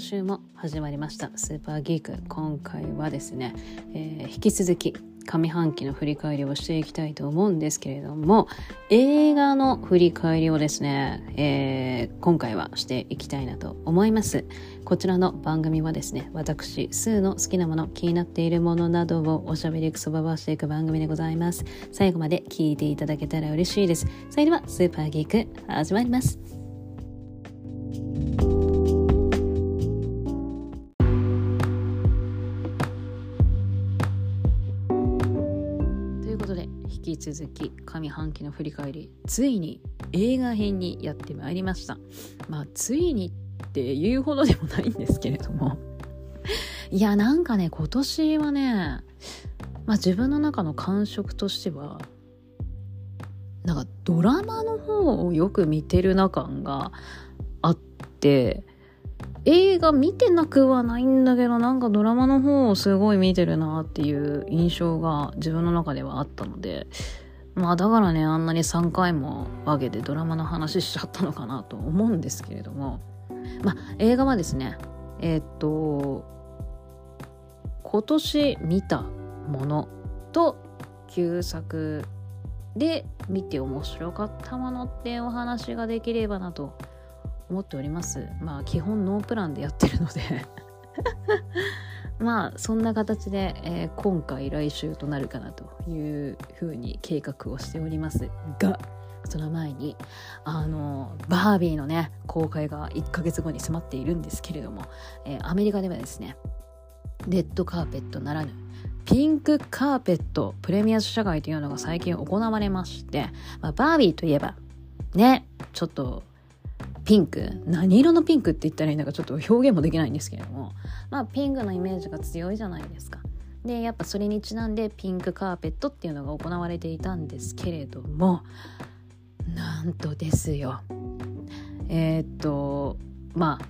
今週も始まりました。スーパーギーク。今回はですね、えー、引き続き上半期の振り返りをしていきたいと思うんですけれども映画の振り返りをですね、えー、今回はしていきたいなと思います。こちらの番組はですね私スーの好きなもの気になっているものなどをおしゃべりくそばばしていく番組でございます。最後まで聞いていただけたら嬉しいです。それではスーパーギーク始まります。続き上半期の振り返りついに映画編にやってまいりました。まあついにっていうほどでもないんですけれども。いやなんかね今年はねまあ自分の中の感触としてはなんかドラマの方をよく見てるな感があって映画見てなくはないんだけどなんかドラマの方をすごい見てるなっていう印象が自分の中ではあったのでまあだからねあんなに3回も分けてドラマの話しちゃったのかなと思うんですけれども。まあ映画はですねえー、っと今年見たものと旧作で見て面白かったものってお話ができればなと思っております。まあ基本ノープランでやってるので。まあそんな形で、えー、今回来週となるかなというふうに計画をしております。がその前にあのバービーのね公開が1ヶ月後に迫っているんですけれども、えー、アメリカではですねレッドカーペットならぬピンクカーペットプレミア試写会というのが最近行われまして、まあ、バービーといえばねちょっとピンク？何色のピンクって言ったらいいんだかちょっと表現もできないんですけれども。まあピンクのイメージが強いじゃないですか。でやっぱそれにちなんでピンクカーペットっていうのが行われていたんですけれども。なんとですよ。えー、っとまあ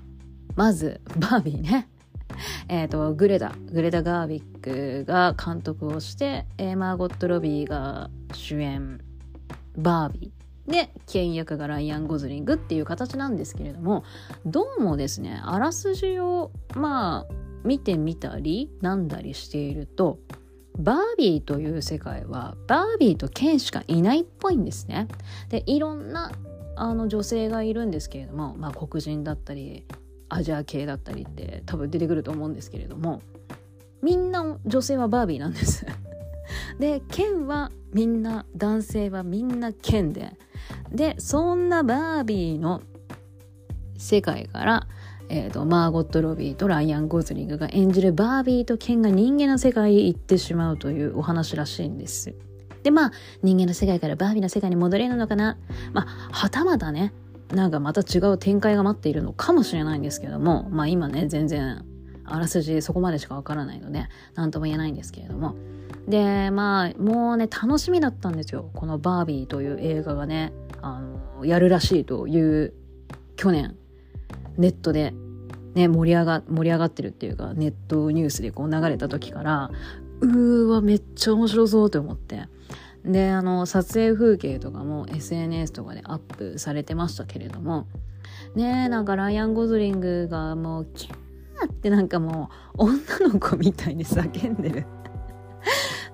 まずバービーね。えーと、グレタグレタ・ガービックが監督をして、えー、マーゴット・ロビーが主演。バービー。で倹約がライアン・ゴズリングっていう形なんですけれどもどうもですねあらすじをまあ見てみたりなんだりしているとバービーという世界はバービーとケンしかいないっぽいんですね。でいろんなあの女性がいるんですけれども、まあ、黒人だったりアジア系だったりって多分出てくると思うんですけれどもみんな女性はバービーなんです。でケンはみんな男性はみんなケンででそんなバービーの世界から、えーと、マーゴット・ロビーとライアン・ゴズリングが演じるバービーとケンが人間の世界へ行ってしまうというお話らしいんです。でまあ人間の世界からバービーの世界に戻れるのかな？まあはたまたねなんかまた違う展開が待っているのかもしれないんですけどもまあ今ね全然あらすじそこまでしかわからないので何とも言えないんですけれどもでまあもうね楽しみだったんですよ。この「バービー」という映画がねあのやるらしいという去年ネットで、ね、盛り上が盛り上がってるっていうかネットニュースでこう流れた時からうーわめっちゃ面白そうと思って。であの撮影風景とかも SNS とかでアップされてましたけれども。ねなんかライアン・ゴズリングがもうキャーってなんかもう女の子みたいに叫んでる。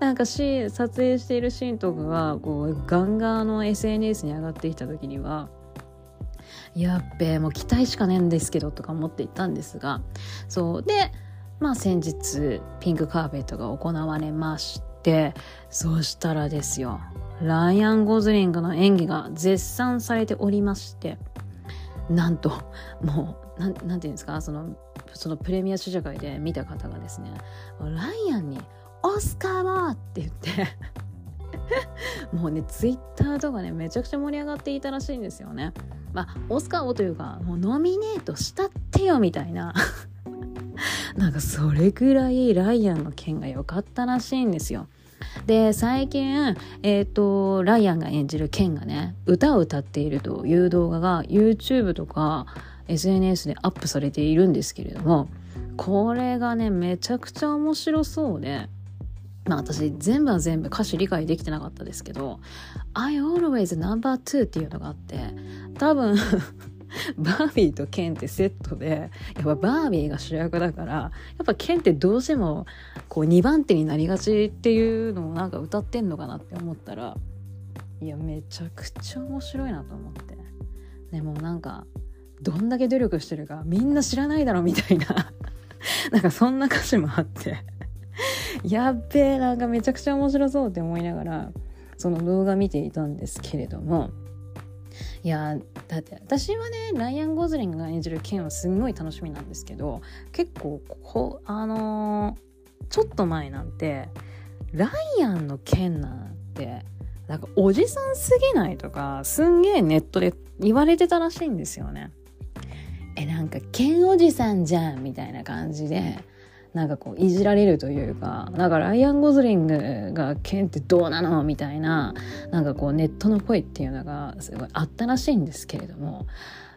なんかし撮影しているシーンとかがこうガンガンの SNS に上がってきた時にはやっべえもう期待しかねえんですけどとか思っていたんですがそう。でまあ先日ピンクカーペットが行われましてそうしたらですよライアン・ゴズリングの演技が絶賛されておりましてなんともうなんなんていうんですかそのそのプレミア試写会で見た方がですねライアンにオスカーだって言って もうねツイッターとかねめちゃくちゃ盛り上がっていたらしいんですよね。まあオスカーをというかもうノミネートしたってよみたいな なんかそれぐらいライアンの件が良かったらしいんですよ。で最近、えーと、ライアンが演じるケンがね歌を歌っているという動画が YouTube とか SNS でアップされているんですけれどもこれがねめちゃくちゃ面白そうでまあ私全部は全部歌詞理解できてなかったですけど I always number two っていうのがあって多分 バービーとケンってセットでやっぱバービーが主役だからやっぱケンってどうしてもこう2番手になりがちっていうのをなんか歌ってんのかなって思ったらいやめちゃくちゃ面白いなと思って。でもなんかどんだけ努力してるかみんな知らないだろみたいな。なんかそんな歌詞もあって。やっべえなんかめちゃくちゃ面白そうって思いながらその動画見ていたんですけれどもいやだって私はねライアン・ゴズリングが演じるケンはすんごい楽しみなんですけど結構こあのー、ちょっと前なんてライアンのケンなんてなんかおじさんすぎないとかすんげえネットで言われてたらしいんですよね。えなんかケンおじさんじゃんみたいな感じでなんかこういじられるというかだかライアン・ゴズリングがケンってどうなのみたいななんかこうネットの声っていうのがすごいあったらしいんですけれども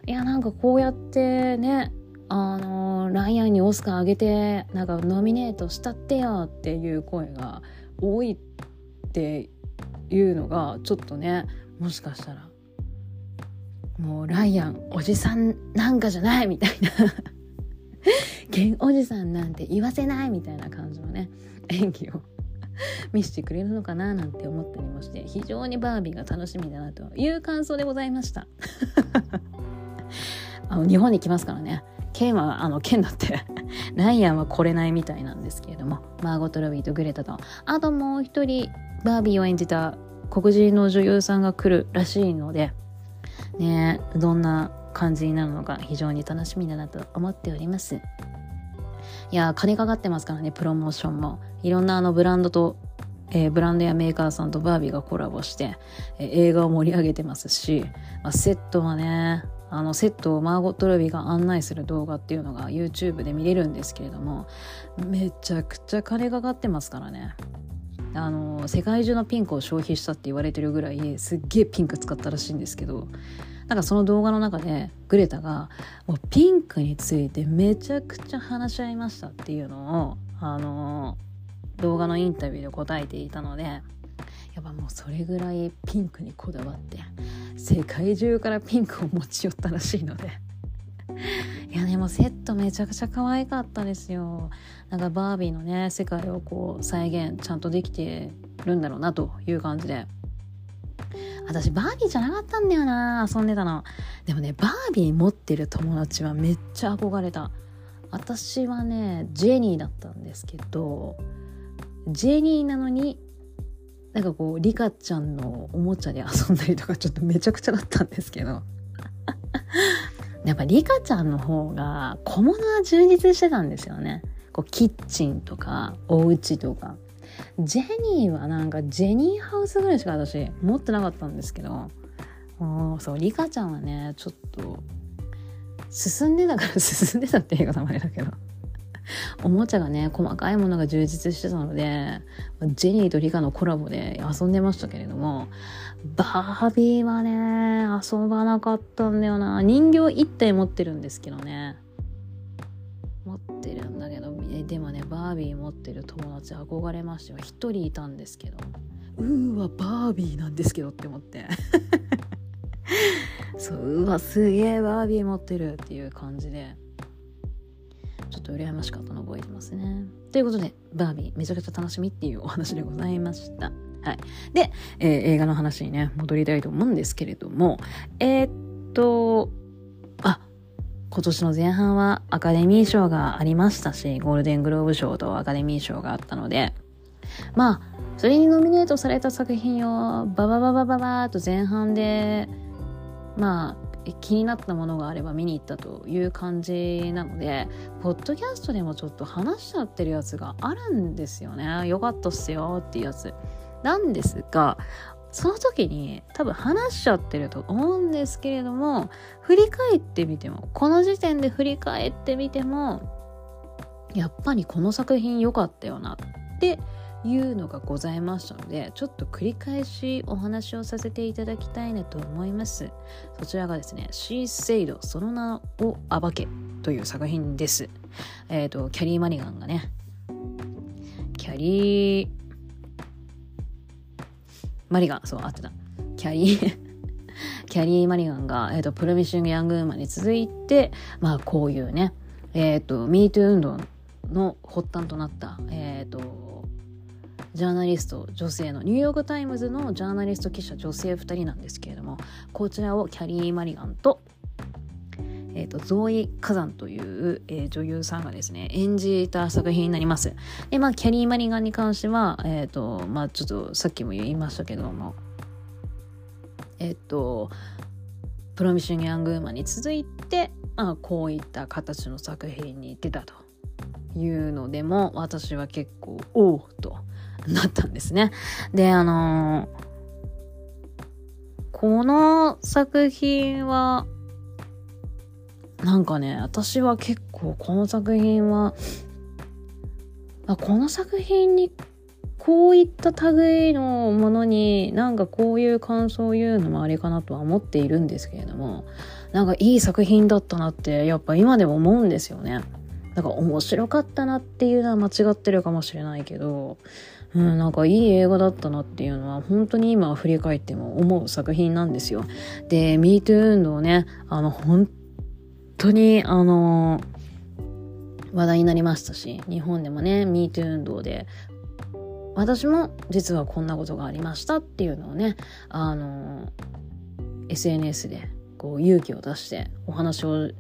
いやなんかこうやってねあのライアンにオスカーあげてなんかノミネートしたってよっていう声が多いっていうのがちょっとねもしかしたらもうライアンおじさんなんかじゃないみたいな。ゲンおじさんなんて言わせないみたいな感じのね演技を見せてくれるのかななんて思ったりもして非常にバービーが楽しみだなという感想でございました。あの日本に来ますからね。ケンはあのケンだって。ライアンは来れないみたいなんですけれどもマーゴット・ロビーとグレタと。あともう一人バービーを演じた黒人の女優さんが来るらしいのでねどんな感じになるのか非常に楽しみだなと思っております。いや金かかってますからねプロモーションも。いろんなあのブランドと、えー、ブランドやメーカーさんとバービーがコラボして、えー、映画を盛り上げてますし、まあ、セットはねあのセットをマーゴット・ロビーが案内する動画っていうのが YouTube で見れるんですけれどもめちゃくちゃ金かかってますからね。あの世界中のピンクを消費したって言われてるぐらいすっげえピンク使ったらしいんですけどなんかその動画の中でグレタがもうピンクについてめちゃくちゃ話し合いましたっていうのをあの動画のインタビューで答えていたのでやっぱもうそれぐらいピンクにこだわって世界中からピンクを持ち寄ったらしいので。いやでもセットめちゃくちゃ可愛かったですよ。なんかバービーのね世界をこう再現ちゃんとできてるんだろうなという感じで。私バービーじゃなかったんだよな遊んでたの。でもねバービー持ってる友達はめっちゃ憧れた。私はねジェニーだったんですけどジェニーなのになんかこうリカちゃんのおもちゃで遊んだりとかちょっとめちゃくちゃだったんですけど。やっぱリカちゃんの方が小物は充実してたんですよね。こうキッチンとかお家とか。ジェニーはなんかジェニーハウスぐらいしか私持ってなかったんですけどそうリカちゃんはねちょっと進んでたから 進んでたっていう方もあれだけどおもちゃがね細かいものが充実してたのでジェニーとリカのコラボで遊んでましたけれどもバービーはね遊ばなかったんだよな。人形1体持ってるんですけどね。持ってるんだでもねバービー持ってる友達憧れましたよ。1人いたんですけど。うーわバービーなんですけどって思って。そううわすげえバービー持ってるっていう感じで。ちょっと羨ましかったの覚えてますね。ということでバービーめちゃくちゃ楽しみっていうお話でございました。はい。で、えー、映画の話にね戻りたいと思うんですけれどもえー、っとあ今年の前半はアカデミー賞がありましたし、ゴールデングローブ賞とアカデミー賞があったので、まあ、それにノミネートされた作品をババババババーと前半で、まあ、気になったものがあれば見に行ったという感じなので、ポッドキャストでもちょっと話しちゃってるやつがあるんですよね。よかったっすよっていうやつ。なんですが、その時に多分話しちゃってると思うんですけれども振り返ってみてもこの時点で振り返ってみてもやっぱりこの作品良かったよなっていうのがございましたのでちょっと繰り返しお話をさせていただきたいなと思います。そちらがですね「シー・セッドその名を暴け」という作品です。えっ、ー、とキャリー・マリガンがねキャリーマリガン、そう、合ってた。キャリー キャリー・マリガンが、えーと、プロミッシング・ヤング・ウーマンに続いて、まあ、こういうね、えっ、ー、と、ミートゥー運動の発端となった、えっ、ー、と、ジャーナリスト女性のニューヨーク・タイムズのジャーナリスト記者女性2人なんですけれどもこちらをキャリー・マリガンとえーと、ゾーイ・カザンという、えー、女優さんがですね演じた作品になります。でまあキャリー・マリガンに関しては、えーとまあ、ちょっとさっきも言いましたけどもえっ、ー、とプロミション・ヤング・ウーマンに続いて、まあ、こういった形の作品に出たというのでも私は結構おおとなったんですね。であのー、この作品はなんかね、私は結構この作品は、あこの作品にこういった類のものになんかこういう感想を言うのもありかなとは思っているんですけれどもなんかいい作品だったなってやっぱ今でも思うんですよね。なんか面白かったなっていうのは間違ってるかもしれないけど、うん、なんかいい映画だったなっていうのは本当に今振り返っても思う作品なんですよ。で、MeToo 運動ね、あの本当に、あの話題になりましたし、日本でもね、MeToo 運動で、私も実はこんなことがありましたっていうのをね、あの SNS でこう勇気を出してお話を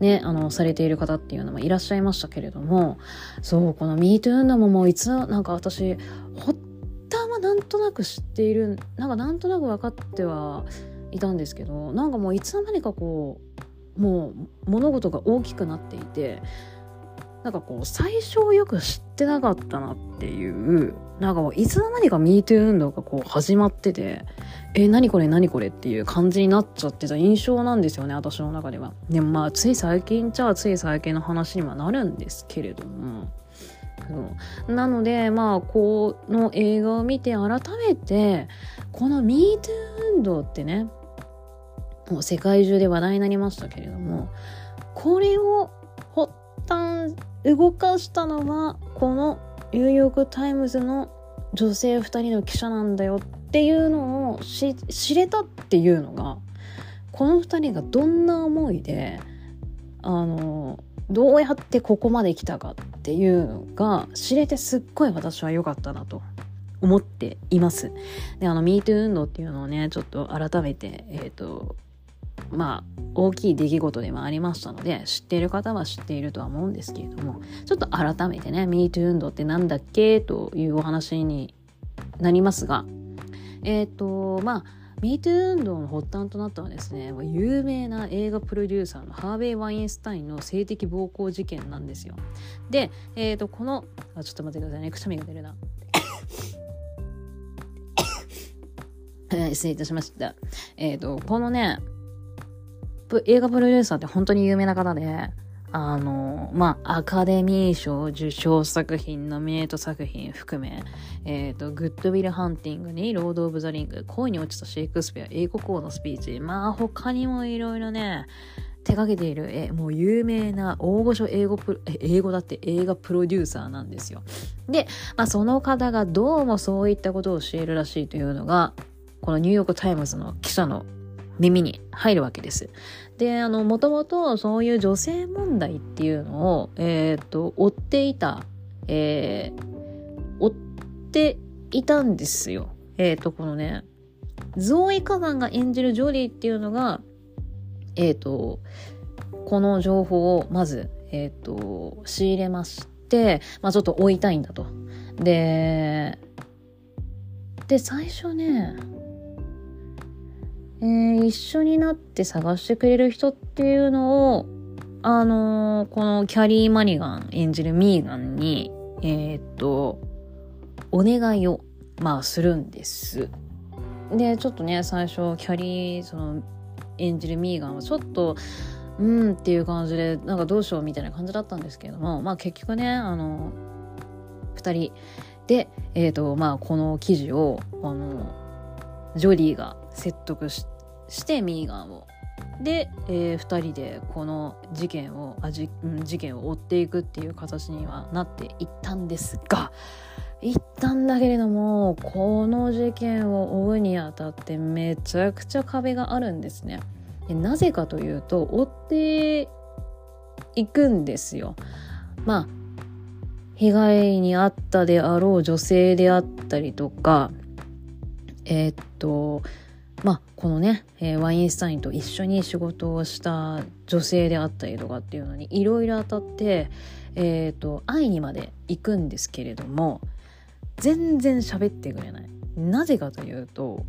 ね、あの、されている方っていうのもいらっしゃいましたけれども、そう、この MeToo 運動ももういつ、なんか私、発端はなんとなく知っている、なんかなんとなく分かってはいたんですけど、なんかもういつの間にかこう、もう物事が大きくなっていてなんかこう最初よく知ってなかったなっていうなんかもういつの間にか MeToo 運動がこう始まっててえ何これ何これっていう感じになっちゃってた印象なんですよね私の中では。でもまあつい最近じゃつい最近の話にはなるんですけれども。なのでまあこの映画を見て改めてこの MeToo 運動ってねもう世界中で話題になりましたけれどもこれを発端動かしたのはこのニューヨーク・タイムズの女性2人の記者なんだよっていうのを知れたっていうのがこの2人がどんな思いであのどうやってここまで来たかっていうのが知れてすっごい私は良かったなと思っています。で、あの、MeToo 運動っていうのをね、ちょっと改めて、えっ、ー、と、まあ大きい出来事でもありましたので知っている方は知っているとは思うんですけれどもちょっと改めてね MeToo 運動って何だっけというお話になりますがえっ、ー、とまあ MeToo 運動の発端となったのはですね有名な映画プロデューサーのハーベイ・ワインスタインの性的暴行事件なんですよ。で、えっ、ー、とこのあちょっと待ってくださいね。くしゃみが出るな。失礼いたしました。えっ、ー、と、このね、映画プロデューサーって本当に有名な方で、あの、まあ、アカデミー賞受賞作品、ノミネート作品含め、えっ、ー、と、グッドウィル・ハンティングに、ロード・オブ・ザ・リング、恋に落ちたシェイクスピア、英国王のスピーチ、まあ、他にもいろいろね、手掛けている、え、もう有名な大御所英語プロ、英語だって映画プロデューサーなんですよ。で、まあ、その方がどうもそういったことを教えるらしいというのが、このニューヨーク・タイムズの記者の耳に入るわけです。で、あの、もともとそういう女性問題っていうのを、え、ー、と、追っていた、えー、追っていたんですよ。えっ、ー、と、このね、ゾーイ・カガンが演じるジョリーっていうのが、えっ、ー、と、この情報をまず、えっ、と、仕入れまして、まあちょっと追いたいんだと。で、で、最初ね、えー、一緒になって探してくれる人っていうのを、あのー、このキャリー・マニガン演じるミーガンに、えー、っと、お願いを、まあ、するんです。で、ちょっとね、最初、キャリー、その、演じるミーガンはちょっと、うんっていう感じで、なんかどうしようみたいな感じだったんですけれども、まあ結局ね、あの、二人で、えっ、ー、と、まあこの記事を、あの、ジョディが説得してミーガンを。で、えー、2人でこの事件をあじ、うん、事件を追っていくっていう形にはなっていったんですが言ったんだけれどもこの事件を追うにあたってめちゃくちゃ壁があるんですね。でなぜかというと追っていくんですよ。まあ被害に遭ったであろう女性であったりとかえー、っとまあこのね、えー、ワインスタインと一緒に仕事をした女性であったりとかっていうのにいろいろ当たって、えー、っと会いにまで行くんですけれども全然喋ってくれない。なぜかというと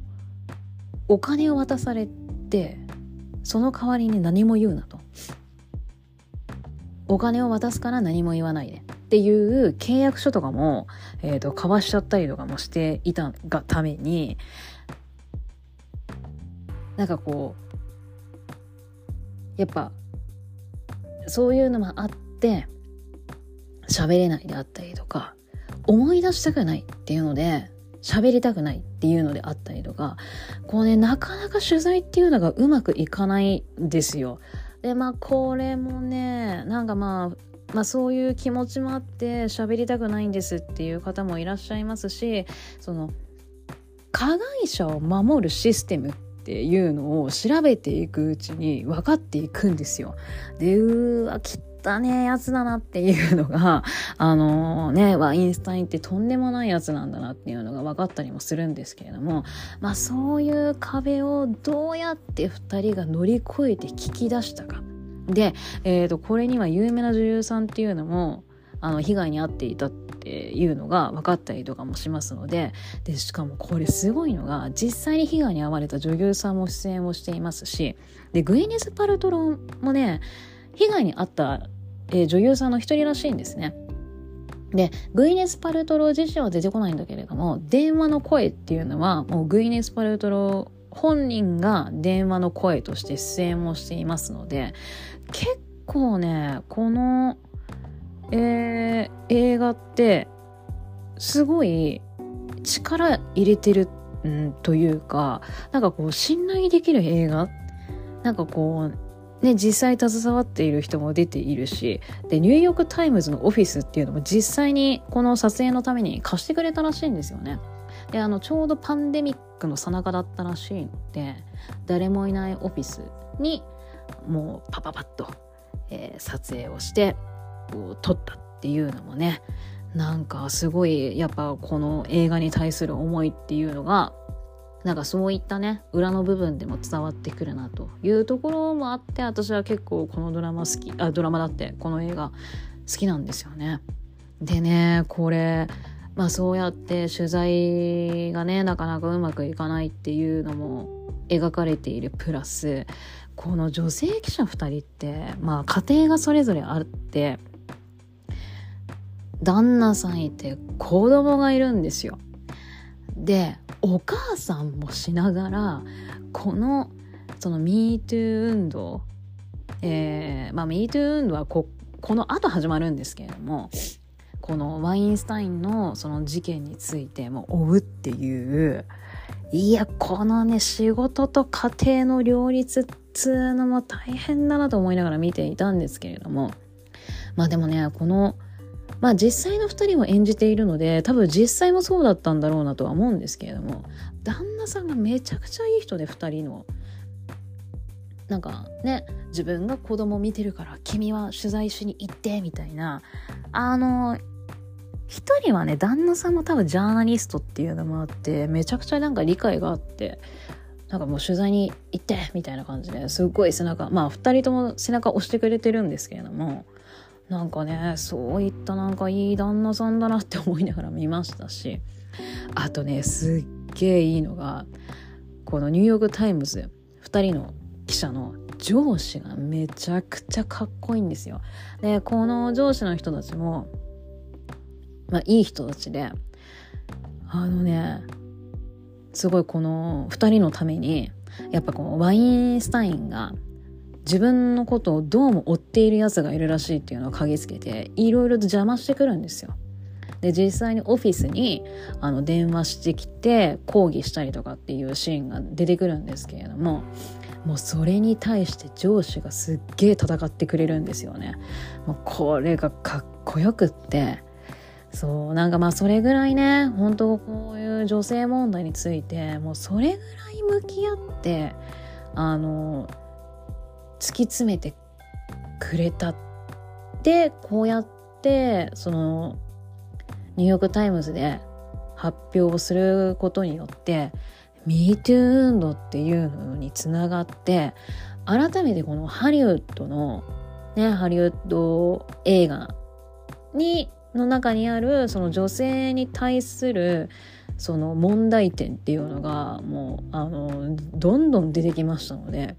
お金を渡されてその代わりに何も言うなと。お金を渡すから何も言わないで。っていう契約書とかも、えーと、交わしちゃったりとかもしていたがためになんかこうやっぱそういうのもあって喋れないであったりとか思い出したくないっていうので喋りたくないっていうのであったりとかこうねなかなか取材っていうのがうまくいかないんですよ。でまあこれもねなんかまあまあ、そういう気持ちもあって喋りたくないんですっていう方もいらっしゃいますしその加害者を守るシステムっっていうのを調べていくうちに分かっていくんですよ。でうわ汚ねやつだなっていうのが あのー、ねワインスタインってとんでもないやつなんだなっていうのが分かったりもするんですけれどもまあそういう壁をどうやって2人が乗り越えて聞き出したか。で、えーと、これには有名な女優さんっていうのもあの被害に遭っていたっていうのが分かったりとかもしますのででしかもこれすごいのが実際に被害に遭われた女優さんも出演をしていますしでグイネス・パルトロもね被害に遭った、えー、女優さんの一人らしいんですね。で、グイネス・パルトロ自身は出てこないんだけれども、電話の声っていうのは、もうグイネス・パルトロ本人が電話の声として出演もしていますので、結構ねこの、えー、映画ってすごい力入れてる、ん、というかなんかこう信頼できる映画？なんかこうね実際携わっている人も出ているしでニューヨーク・タイムズのオフィスっていうのも実際にこの撮影のために貸してくれたらしいんですよね。であのちょうどパンデミックのさなかだったらしいので誰もいないオフィスにもうパパパッと、えー、撮影をしてこう撮ったっていうのもねなんかすごいやっぱこの映画に対する思いっていうのがなんかそういったね裏の部分でも伝わってくるなというところもあって私は結構このドラマ好きあドラマだってこの映画好きなんですよね。でねこれまあそうやって取材がねなかなかうまくいかないっていうのも描かれているプラスこの女性記者2人ってまあ家庭がそれぞれあって旦那さんいて子供がいるんですよ。でお母さんもしながらこのその MeToo 運動えー、まあ MeToo 運動はここの後始まるんですけれどもこのワインスタインのその事件についても追うっていういやこのね仕事と家庭の両立っつうのも大変だなと思いながら見ていたんですけれどもまあでもねこのまあ実際の2人を演じているので多分実際もそうだったんだろうなとは思うんですけれども旦那さんがめちゃくちゃいい人で2人のなんかね自分が子供見てるから君は取材しに行ってみたいなあの一人はね旦那さんも多分ジャーナリストっていうのもあってめちゃくちゃなんか理解があってなんかもう取材に行ってみたいな感じですっごい背中まあ2人とも背中押してくれてるんですけれどもなんかねそういったなんかいい旦那さんだなって思いながら見ましたしあとねすっげえいいのがこのニューヨーク・タイムズ2人の記者の上司がめちゃくちゃかっこいいんですよ。でこの上司の人たちもまあいい人たちであのねすごいこの2人のためにやっぱこのワインスタインが自分のことをどうも追っているやつがいるらしいっていうのを嗅ぎつけていろいろと邪魔してくるんですよ。で実際にオフィスにあの電話してきて抗議したりとかっていうシーンが出てくるんですけれどももうそれに対して上司がすっげえ戦ってくれるんですよね。もうこれがかっこよくってそうなんかまあそれぐらいね本当こういう女性問題についてもうそれぐらい向き合ってあの突き詰めてくれたでこうやってそのニューヨーク・タイムズで発表をすることによって MeToo 運動っていうのにつながって改めてこのハリウッドのねハリウッド映画にの中にあるその女性に対するその問題点っていうのがもうあのどんどん出てきましたので。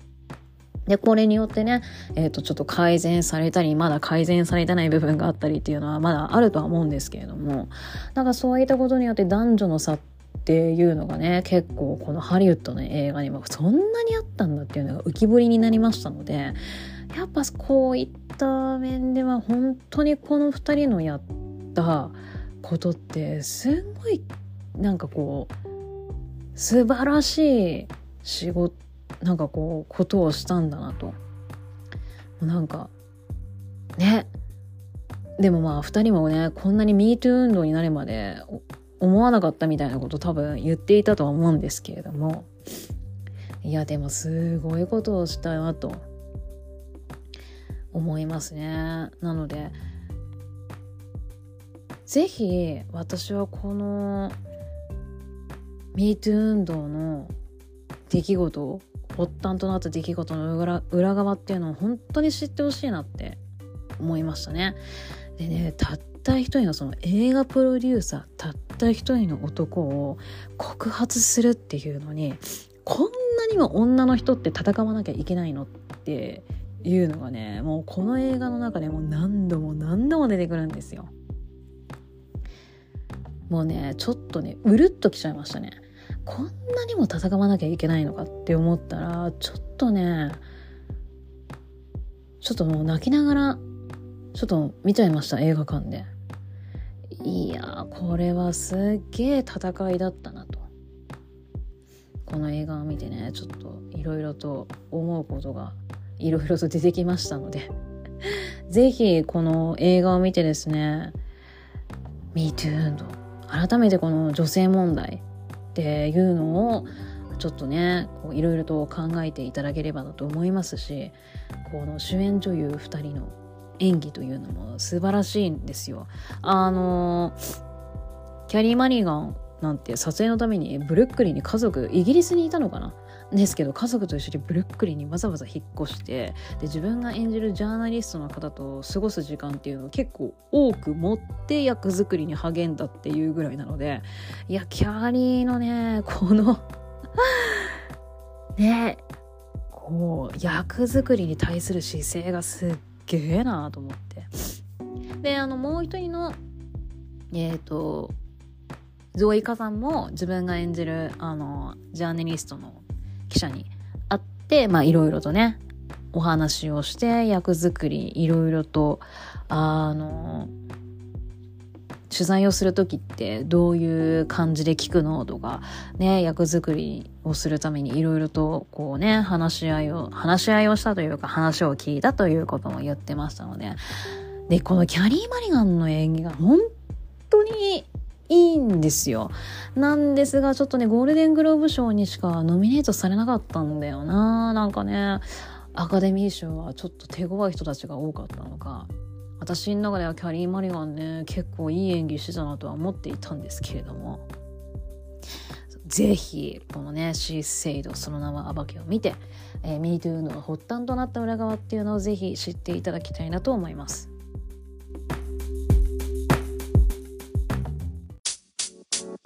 で、これによってね、えっ、ー、と、ちょっと改善されたり、まだ改善されてない部分があったりっていうのはまだあるとは思うんですけれども、なんかそういったことによって男女の差っていうのがね、結構このハリウッドの映画にもそんなにあったんだっていうのが浮き彫りになりましたので、やっぱこういった面では本当にこの2人のやったことってすんごいなんかこう素晴らしい仕事なんかこうことをしたんだなと。なんかね。でもまあ2人もねこんなに MeToo 運動になるまで思わなかったみたいなこと多分言っていたとは思うんですけれども。いやでもすごいことをしたなと。思いますね。なのでぜひ私はこの MeToo 運動の出来事発端となった出来事の裏裏側っていうのを本当に知ってほしいなって思いましたね。でねたった一人のその映画プロデューサーたった一人の男を告発するっていうのにこんなにも女の人って戦わなきゃいけないのっていうのがねもうこの映画の中でも何度も何度も出てくるんですよ。もうねちょっとねうるっときちゃいましたね。こんなにも戦わなきゃいけないのかって思ったらちょっとねちょっともう泣きながらちょっと見ちゃいました映画館で。いやこれはすっげえ戦いだったなと。この映画を見てねちょっといろいろと思うことがいろいろと出てきましたので。是非この映画を見てですね MeToo 運動改めてこの女性問題っていうのをちょっとねいろいろと考えていただければなと思いますしこの主演女優2人の演技というのも素晴らしいんですよ。あのキャリー・マリーガンなんて撮影のためにブルックリンに家族イギリスにいたのかな？ですけど家族と一緒にブルックリンにわざわざ引っ越してで自分が演じるジャーナリストの方と過ごす時間っていうのを結構多く持って役作りに励んだっていうぐらいなのでいやキャリーのねこの ねこう役作りに対する姿勢がすっげえなと思って。であのもう一人のえっ、ー、とゾイカさんも自分が演じるあのジャーナリストの記者に会って、まあいろいろとね、お話をして役作りいろいろとあの取材をする時ってどういう感じで聞くのとかね役作りをするためにいろいろとこうね話し合いを話し合いをしたというか話を聞いたということも言ってましたので。でこのキャリー・マリガンの演技が本当にいいんですよ。なんですが、ちょっとね、ゴールデングローブ賞にしかノミネートされなかったんだよな。なんかね、アカデミー賞はちょっと手強い人たちが多かったのか。私の中ではキャリー・マリガンね、結構いい演技してたなとは思っていたんですけれども。ぜひ、このね、シーセイド、その名は暴けを見て、えー、MeToo の発端となった裏側っていうのをぜひ知っていただきたいなと思います。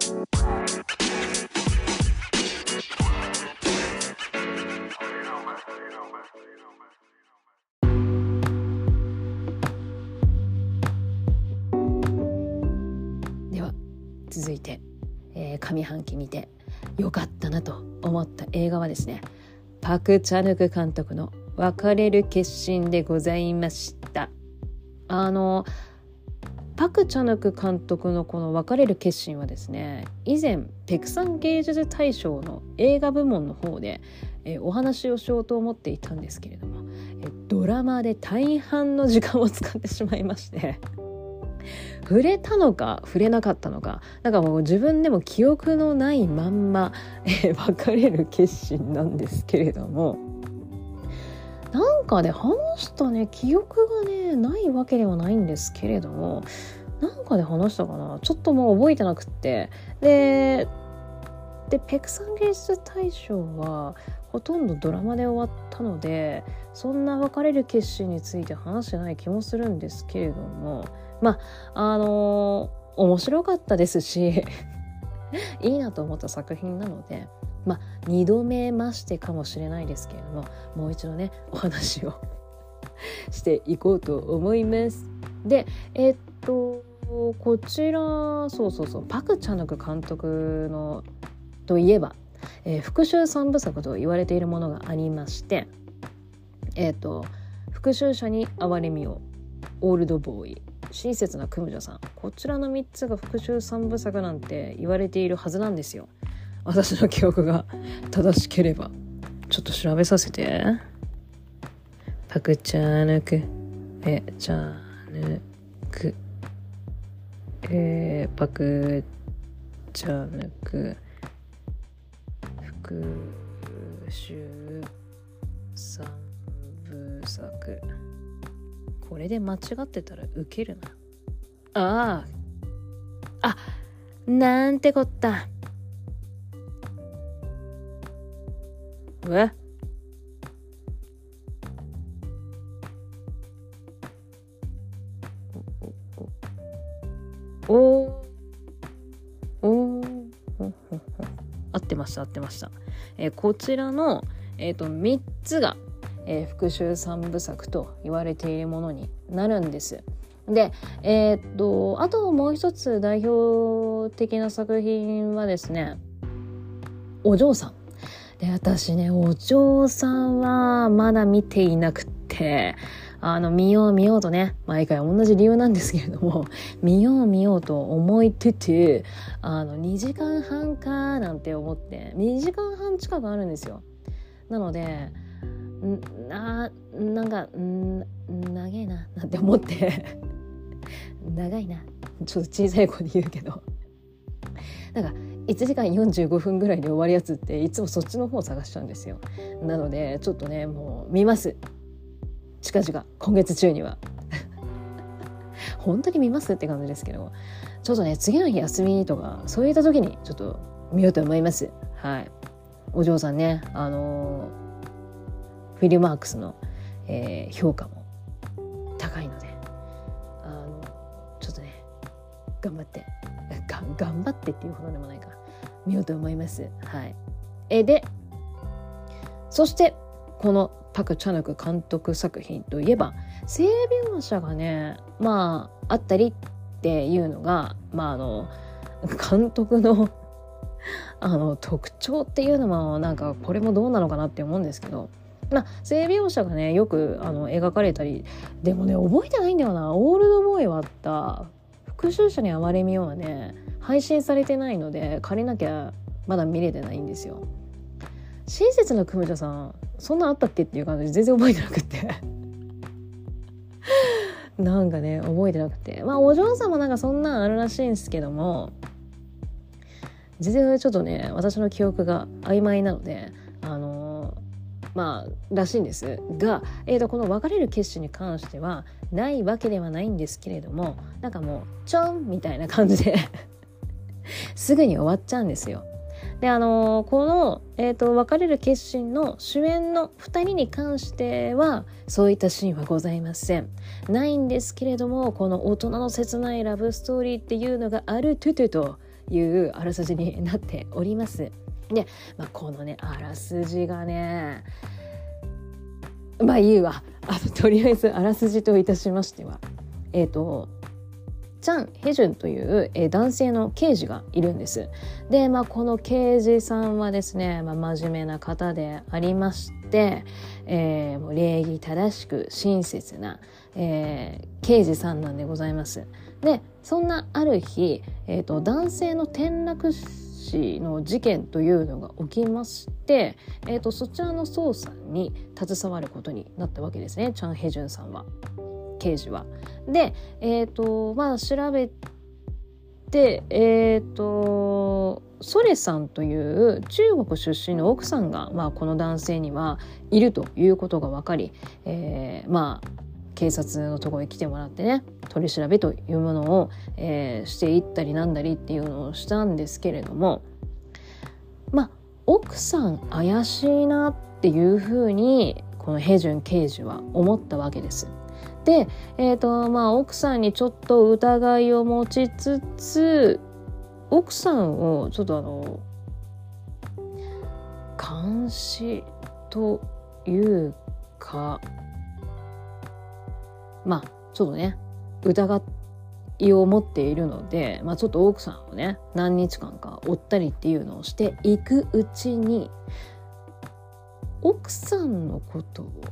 では続いて、えー、上半期見てよかったなと思った映画はですねパク・チャヌク監督の「別れる決心」でございました。あのパク・チャヌク監督のこの「別れる決心」はですね以前ペクサン芸術大賞の映画部門の方で、えー、お話をしようと思っていたんですけれども、えー、ドラマで大半の時間を使ってしまいまして 触れたのか触れなかったのかなんかもう自分でも記憶のないまんま、えー、別れる決心なんですけれどもなんかね話したね記憶がねないわけではないんですけれどもなんかで話したかなちょっともう覚えてなくって。ででペクサン芸術大賞はほとんどドラマで終わったのでそんな別れる決心について話してない気もするんですけれどもまああのー、面白かったですし いいなと思った作品なのでまあ2度目ましてかもしれないですけれどももう一度ねお話を していこうと思います。でえ、っとこちらそうそうそうパク・チャヌク監督のといえば、えー、復讐三部作と言われているものがありましてえっ、と復讐者に憐れみをオールドボーイ親切なクムジャさんこちらの3つが復讐三部作なんて言われているはずなんですよ私の記憶が正しければちょっと調べさせて。パクチャーヌクえチャーヌクえー、パクチャーヌク復讐三部作これで間違ってたらウケるな。あああなんてこった。え？おおお合ってました合ってました、えー、こちらの、えーと、3つが、えー、復讐三部作と言われているものになるんですでえっ、とあともう一つ代表的な作品はですねお嬢さんで私ねお嬢さんはまだ見ていなくってあの見よう見ようとね毎回同じ理由なんですけれども 見よう見ようと思いててあの2時間半かなんて思って2時間半近くあるんですよ。なのでんななんかん長いななんて思って 長いな。ちょっと小さい子で言うけど。なんか1時間45分ぐらいで終わるやつっていつもそっちの方を探しちゃうんですよ。なのでちょっとねもう見ます。近々今月中には。本当に見ますって感じですけど。ちょっとね次の日休みとかそういった時にちょっと見ようと思います。はい。お嬢さんねあのー、フィルマークスの、えー、評価も高いのであのちょっとね頑張って。が頑張ってっていうほどでもないか。見ようと思います。はい。えでそしてこのパク・チャヌク監督作品といえば性描写がねまああったりっていうのがまああの監督のあの特徴っていうのもなんかこれもどうなのかなって思うんですけどまあ性描写がねよくあの描かれたりでもね覚えてないんだよな。オールドボーイはあった。復讐者に哀れみようはね配信されてないので借りなきゃまだ見れてないんですよ。親切なクムジャさんそんなあったっけっていう感じで全然覚えてなくて。なんかね覚えてなくて。まあお嬢様なんかそんなんあるらしいんですけども全然ちょっとね私の記憶が曖昧なのであのー、まあらしいんです。が、えー、とこの別れる決心に関してはないわけではないんですけれどもなんかもうちょんみたいな感じで。すぐに終わっちゃうんですよ。であのこの、えーと、別れる決心の主演の2人に関してはそういったシーンはございません。ないんですけれどもこの大人の切ないラブストーリーっていうのがあるトゥトゥというあらすじになっております。で、まあ、このねあらすじがねまあいいわ。あのとりあえずあらすじといたしましてはえっ、ー、とチャン・ヘジュンという、えー、男性の刑事がいるんです。で、まあ、この刑事さんはですね、まあ、真面目な方でありまして、えー、もう礼儀正しく親切な、えー、刑事さんなんでございます。でそんなある日、えーと、男性の転落死の事件というのが起きまして、えーと、そちらの捜査に携わることになったわけですねチャン・ヘジュンさんは。刑事は。で、えっ、ー、と、まあ調べて、えっ、ー、と、ソレさんという中国出身の奥さんが、まあ、この男性にはいるということが分かり、えー、まあ警察のところに来てもらってね取り調べというものを、えー、していったりなんだりっていうのをしたんですけれどもまあ奥さん怪しいなっていうふうにこのヘジュン刑事は思ったわけです。で、えーとまあ、奥さんにちょっと疑いを持ちつつ奥さんをちょっとあの監視というかまあちょっとね疑いを持っているので、まあ、ちょっと奥さんをね何日間か追ったりっていうのをしていくうちに奥さんのことを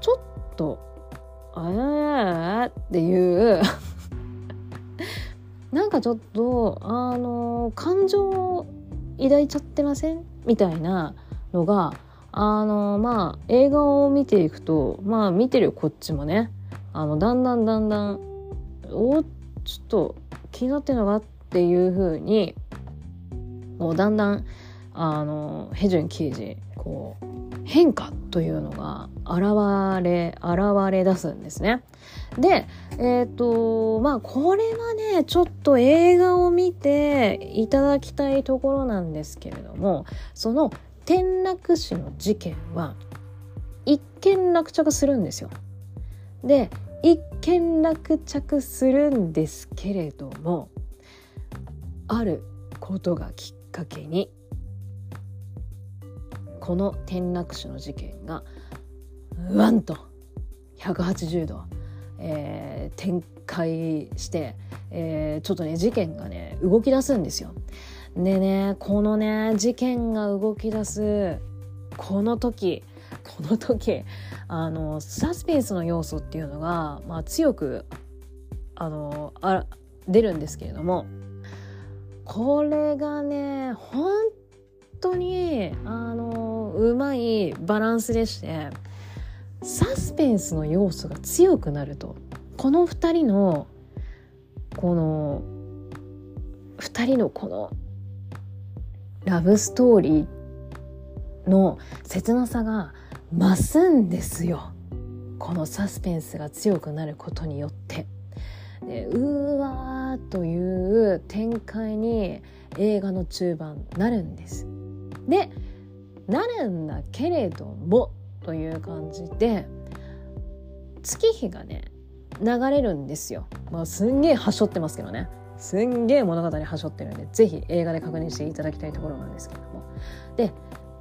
ちょっとあやややっていう。なんかちょっとあの感情を抱いちゃってません？みたいなのがあのまあ映画を見ていくとまあ見てるこっちもね。あのだんだんだんだんおちょっと気になってるのがっていう風にもうだんだんあのヘジュン刑事こう変化というのが現れ現れ出すんですね。でえっ、ー、とまあこれはねちょっと映画を見ていただきたいところなんですけれどもその転落死の事件は一見落着するんですよ。で一見落着するんですけれどもあることがきっかけにこの転落死の事件がワンと180度、えー、展開して、えー、ちょっとね事件がね動き出すんですよ。でねこのね事件が動き出すこの時この時あのサスペンスの要素っていうのが、まあ、強くあのあ出るんですけれどもこれがね本当にあのうまいバランスでしてサスペンスの要素が強くなるとこの2人のこの2人のこのラブストーリーの切なさが増すんですよこのサスペンスが強くなることによって。でうわーという展開に映画の中盤なるんです。でなるんだけれどもという感じで月日がね流れるんですよ。まあ、すんげえはしょってますけどね。すんげえ物語はしょってるんで是非映画で確認していただきたいところなんですけども。で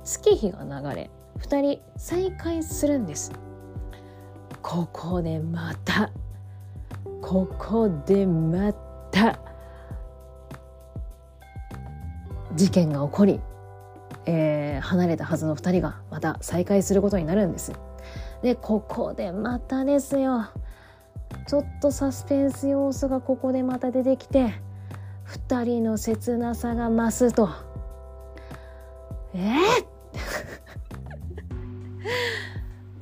月日が流れ2人再会するんですここでまたここでまた事件が起こり、えー、離れたはずの2人がまた再会することになるんです。でここでまたですよ。ちょっとサスペンス要素がここでまた出てきて2人の切なさが増すと。えー、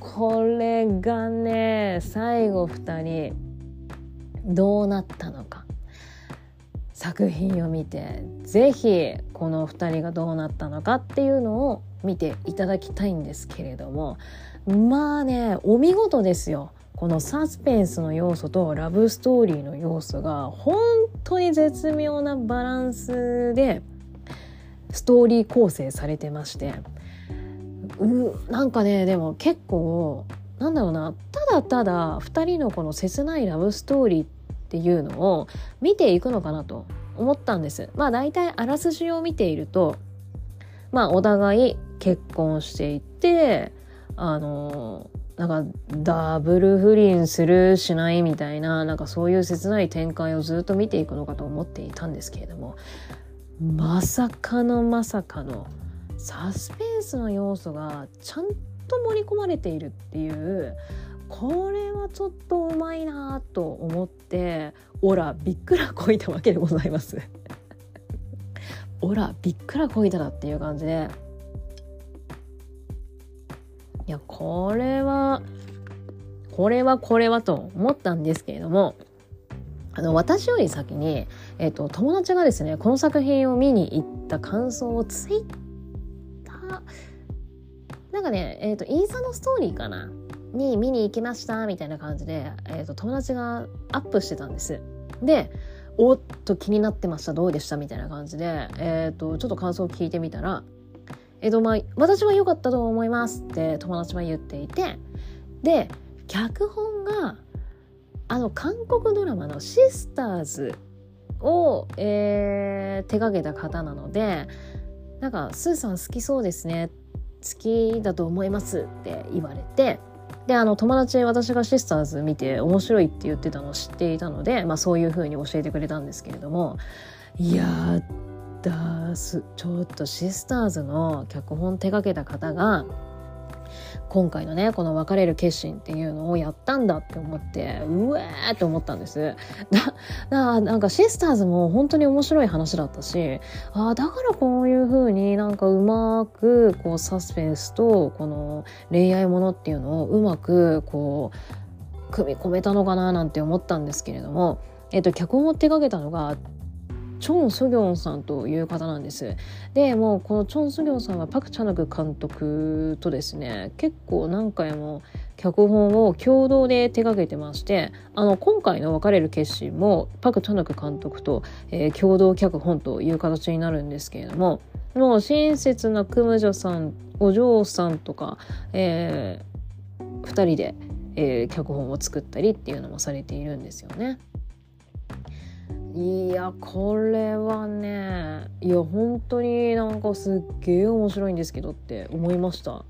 これがね最後2人どうなったのか。作品を見て是非この2人がどうなったのかっていうのを見ていただきたいんですけれどもまあねお見事ですよ。このサスペンスの要素とラブストーリーの要素が本当に絶妙なバランスでストーリー構成されてましてうなんかねでも結構なんだろうなただただ2人のこの切ないラブストーリーっていうのを見ていくのかなと思ったんです。まあ大体あらすじを見ているとまあお互い結婚していてあのなんかダブル不倫するしないみたいななんかそういう切ない展開をずっと見ていくのかと思っていたんですけれどもまさかのまさかのサスペンスの要素がちゃんと盛り込まれているっていうこれはちょっとうまいなと思ってオラびっくらこいたわけでございます。オラびっくらこいたなっていう感じで。いやこれはこれはこれはと思ったんですけれども、あの、私より先に、えっ、と、友達がですね、この作品を見に行った感想をツイッター、なんかね、えっ、と、インスタのストーリーかなに見に行きましたみたいな感じで、えっ、と、友達がアップしてたんです。で、おっと気になってましたどうでしたみたいな感じで、えっ、と、ちょっと感想を聞いてみたら、えっ、と、まあ、私は良かったと思いますって友達は言っていて、で、脚本が、あの韓国ドラマのシスターズを、えー、手掛けた方なのでなんか「スーさん好きそうですね好きだと思います」って言われてであの友達私がシスターズ見て面白いって言ってたのを知っていたので、まあ、そういうふうに教えてくれたんですけれどもいやだすちょっとシスターズの脚本手がけた方が今回のねこの別れる決心っていうのをやったんだって思ってうえーって思ったんです。だだなんかシスターズも本当に面白い話だったしあだからこういう風になんかうまくこうサスペンスとこの恋愛ものっていうのをうまくこう組み込めたのかななんて思ったんですけれどもえっと、脚本を手掛けたのがチョン・ソギョンさんという方なんです。でもうこのチョン・ソギョンさんはパク・チャヌク監督とですね結構何回も脚本を共同で手掛けてましてあの今回の「別れる決心」もパク・チャヌク監督と、えー、共同脚本という形になるんですけれどももう親切なクムジョさんお嬢さんとか、えー、2人で、えー、脚本を作ったりっていうのもされているんですよね。いやこれはねいや本当になんかすっげえ面白いんですけどって思いました。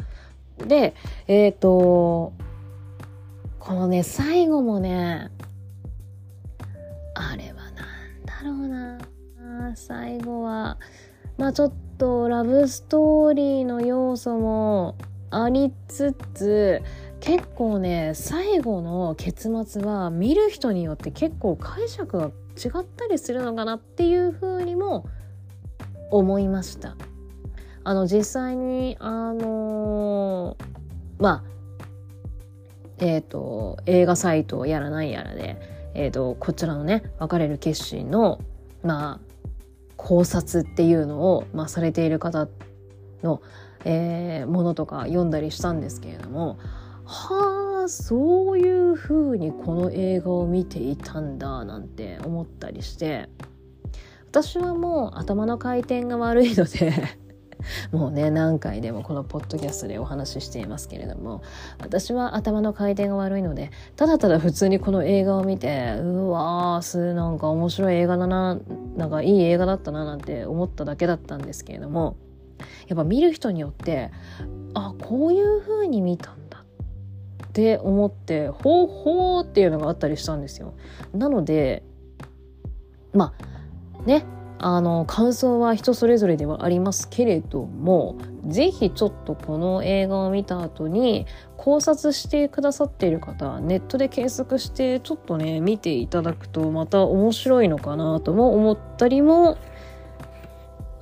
でえっ、ー、とこのね最後もねあれは何だろうな最後は。まあちょっとラブストーリーの要素もありつつ結構ね最後の結末は見る人によって結構解釈が違ったりするのかなっていうふうにも思いました。あの実際にあのー、まあえっ、ー、と映画サイトをやらないやらで、えーと、こちらのね別れる決心のまあ考察っていうのを、まあ、されている方の、えー、ものとか読んだりしたんですけれどもはあそういう風にこの映画を見ていたんだなんて思ったりして。私はもう頭の回転が悪いので もうね何回でもこのポッドキャストでお話ししていますけれども私は頭の回転が悪いのでただただ普通にこの映画を見てうわーすなんか面白い映画だななんかいい映画だったななんて思っただけだったんですけれどもやっぱ見る人によってあこういう風に見たんって思ってほうほうっていうのがあったりしたんですよ。なのでまあねあの感想は人それぞれではありますけれども是非ちょっとこの映画を見た後に考察してくださっている方ネットで検索してちょっとね見ていただくとまた面白いのかなとも思ったりも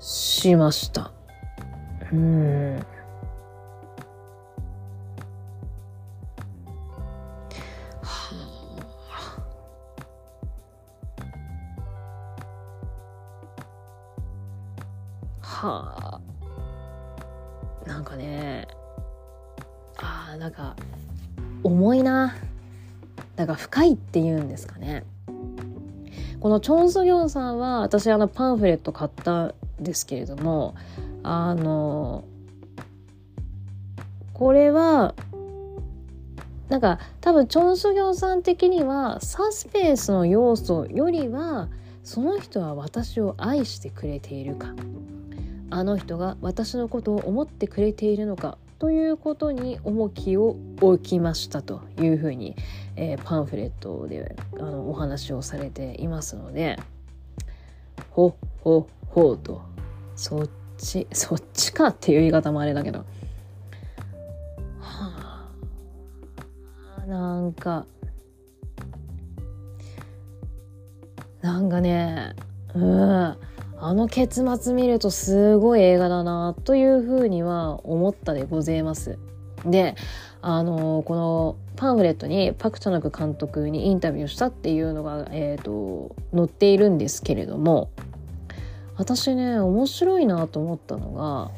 しました。うんはあ。なんかねあーなんか重いな。なんか深いっていうんですかね。このチョン・ソギョンさんは私あのパンフレット買ったんですけれどもあのこれはなんか多分チョン・ソギョンさん的にはサスペンスの要素よりはその人は私を愛してくれているか。あの人が私のことを思ってくれているのかということに重きを置きましたというふうに、えー、パンフレットであのお話をされていますので。ほっほっほと。そっちそっちかっていう言い方もあれだけど。はあ。なんか。なんかね。うん。あの結末見るとすごい映画だなというふうには思ったでございます。であのこのパンフレットにパク・チャナク監督にインタビューしたっていうのが、えーと、載っているんですけれども私ね面白いなと思ったのが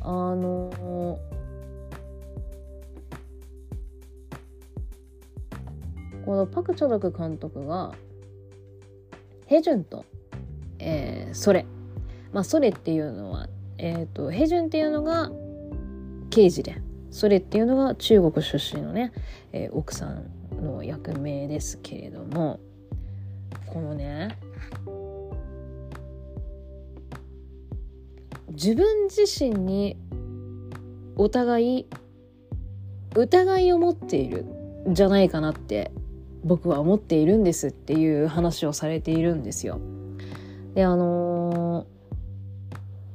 あのこのパク・チョドク監督がヘジュンと、えー、ソレまあソレっていうのは、えーと、ヘジュンっていうのが刑事で。ソレっていうのが中国出身のね、えー、奥さんの役名ですけれども。このね自分自身にお互い疑いを持っているんじゃないかなって僕は思っているんですっていう話をされているんですよ。であの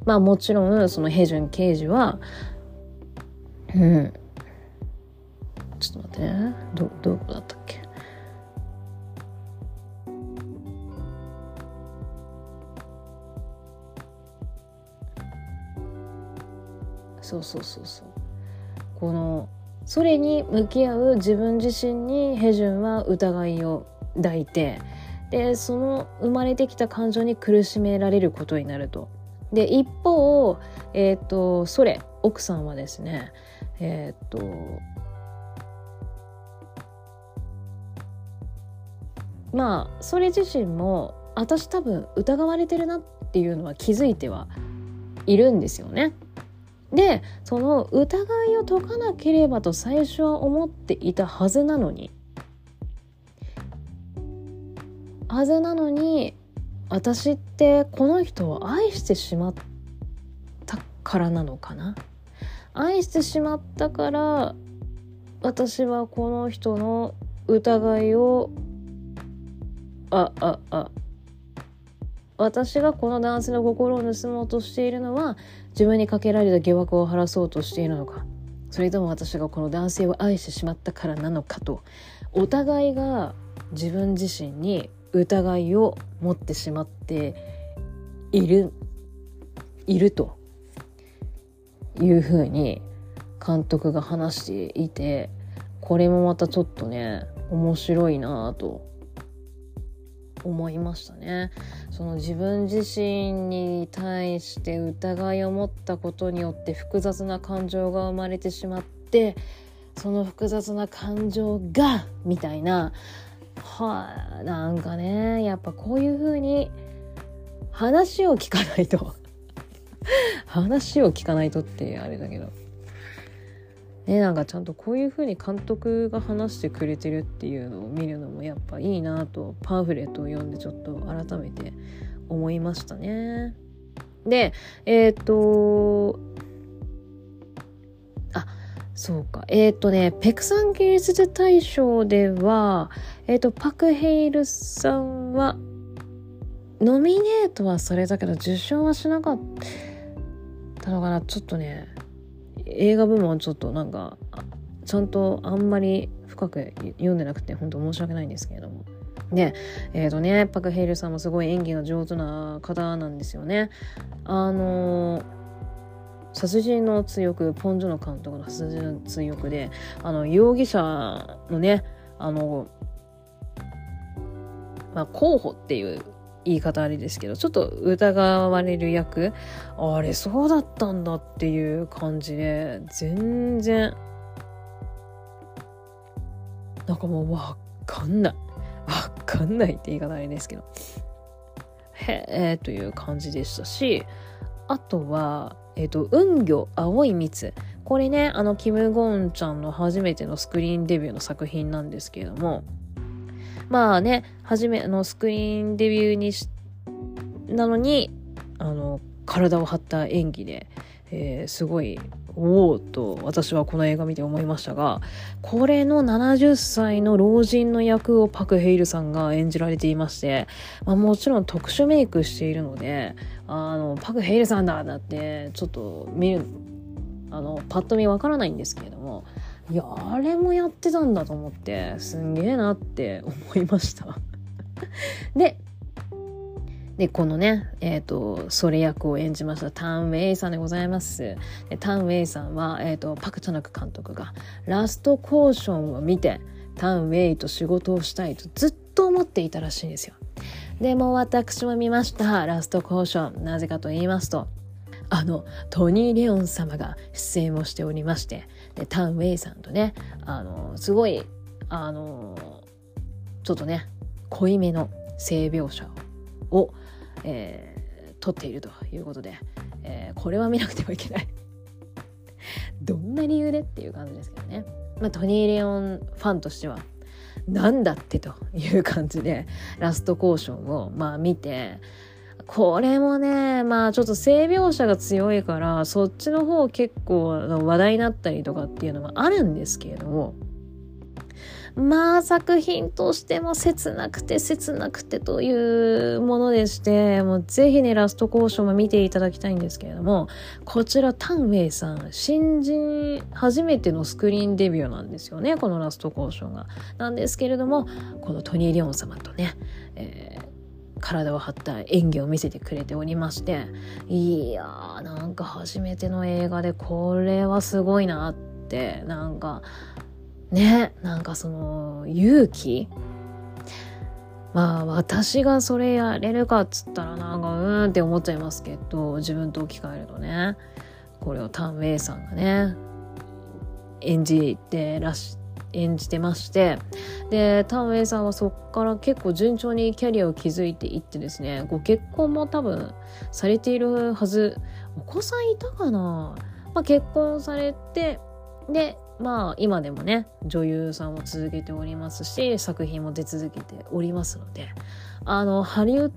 ー、まあもちろんそのヘジュン刑事はうん。ちょっと待ってね。どどこだったっけ？そうそうそうそう。このそれに向き合う自分自身にヘジュンは疑いを抱いてでその生まれてきた感情に苦しめられることになると。で一方、えーと、それ奥さんはですねえっ、ー、とまあそれ自身も私多分疑われてるなっていうのは気づいてはいるんですよね。でその疑いを解かなければと最初は思っていたはずなのにはずなのに私ってこの人を愛してしまったからなのかな？愛してしまったから私はこの人の疑いをあああ私がこの男性の心を盗もうとしているのは自分にかけられた疑惑を晴らそうとしているのか。それとも私がこの男性を愛してしまったからなのかとお互いが自分自身に疑いを持ってしまっているいるというふうに監督が話していてこれもまたちょっとね面白いなと思いましたね。その自分自身に対して疑いを持ったことによって複雑な感情が生まれてしまってその複雑な感情がみたいなはあなんかねやっぱこういう風に話を聞かないと。話を聞かないとってあれだけど。ね、なんかちゃんとこういう風に監督が話してくれてるっていうのを見るのもやっぱいいなとパンフレットを読んでちょっと改めて思いましたね。でえっ、とそうかえっ、ー、とねペクサン芸術大賞ではえっ、ー、とパク・ヘイルさんはノミネートはされたけど受賞はしなかったのかな？ちょっとね映画部門はちょっとなんかちゃんとあんまり深く読んでなくて本当申し訳ないんですけれども。で、えっ、ー、とね、パク・ヘイルさんもすごい演技が上手な方なんですよね。あの殺人の追憶、ポン・ジュノ監督の殺人の追憶で、あの、容疑者のね、あの、まあ、候補っていう言い方あれですけどちょっと疑われる役あれそうだったんだっていう感じで全然なんかもうわかんない。わかんないって言い方あれですけど。へえという感じでしたしあとはえっ、と運魚青い蜜。これねあのキム・ゴンちゃんの初めてのスクリーンデビューの作品なんですけれども。まあね、初め、あの、スクリーンデビューにし、なのに、あの、体を張った演技で、えー、すごい、おおと私はこの映画見て思いましたが、これの70歳の老人の役をパク・ヘイルさんが演じられていまして、まあ、もちろん特殊メイクしているので、あの、パク・ヘイルさんだだって、ちょっと見る、あの、パッと見わからないんですけれども、いやあれもやってたんだと思ってすんげえなって思いました でで、このね、えっ、ー、と、それ役を演じましたタン・ウェイさんでございます。でタン・ウェイさんは、えっ、ー、と、パク・チャナク監督がラストコーションを見て、タン・ウェイと仕事をしたいとずっと思っていたらしいんですよ。でも私も見ました、ラストコーション。なぜかと言いますと、あの、トニー・レオン様が出演をしておりまして、で、タン・ウェイさんとね、あの、すごい、あの、ちょっとね、濃いめの性描写を、えー、撮っているということで、えー、これは見なくてはいけない どんな理由でっていう感じですけどね。まあ、トニー・レオンファンとしては、なんだってという感じで、ラストコーションを、まあ見て、これもね、まあちょっと性描写が強いから、そっちの方結構話題になったりとかっていうのもあるんですけれども、まあ作品としても切なくて切なくてというものでして、もうぜひね、ラスト交渉も見ていただきたいんですけれども、こちらタンウェイさん、新人初めてのスクリーンデビューなんですよね、このラスト交渉が。なんですけれども、このトニー・リオン様とね、えー体を張った演技を見せてくれておりましていやーなんか初めての映画でこれはすごいなってなんかねなんかその勇気？まあ私がそれやれるかっつったらなんかうーんって思っちゃいますけど自分と置き換えるとね。これをタン・ウェイさんがね演じてらし演じてまして。でタンウェイさんはそっから結構順調にキャリアを築いていってですねご結婚も多分されているはず。お子さんいたかな、まあ、結婚されてでまあ今でもね女優さんを続けておりますし作品も出続けておりますのであのハリウッ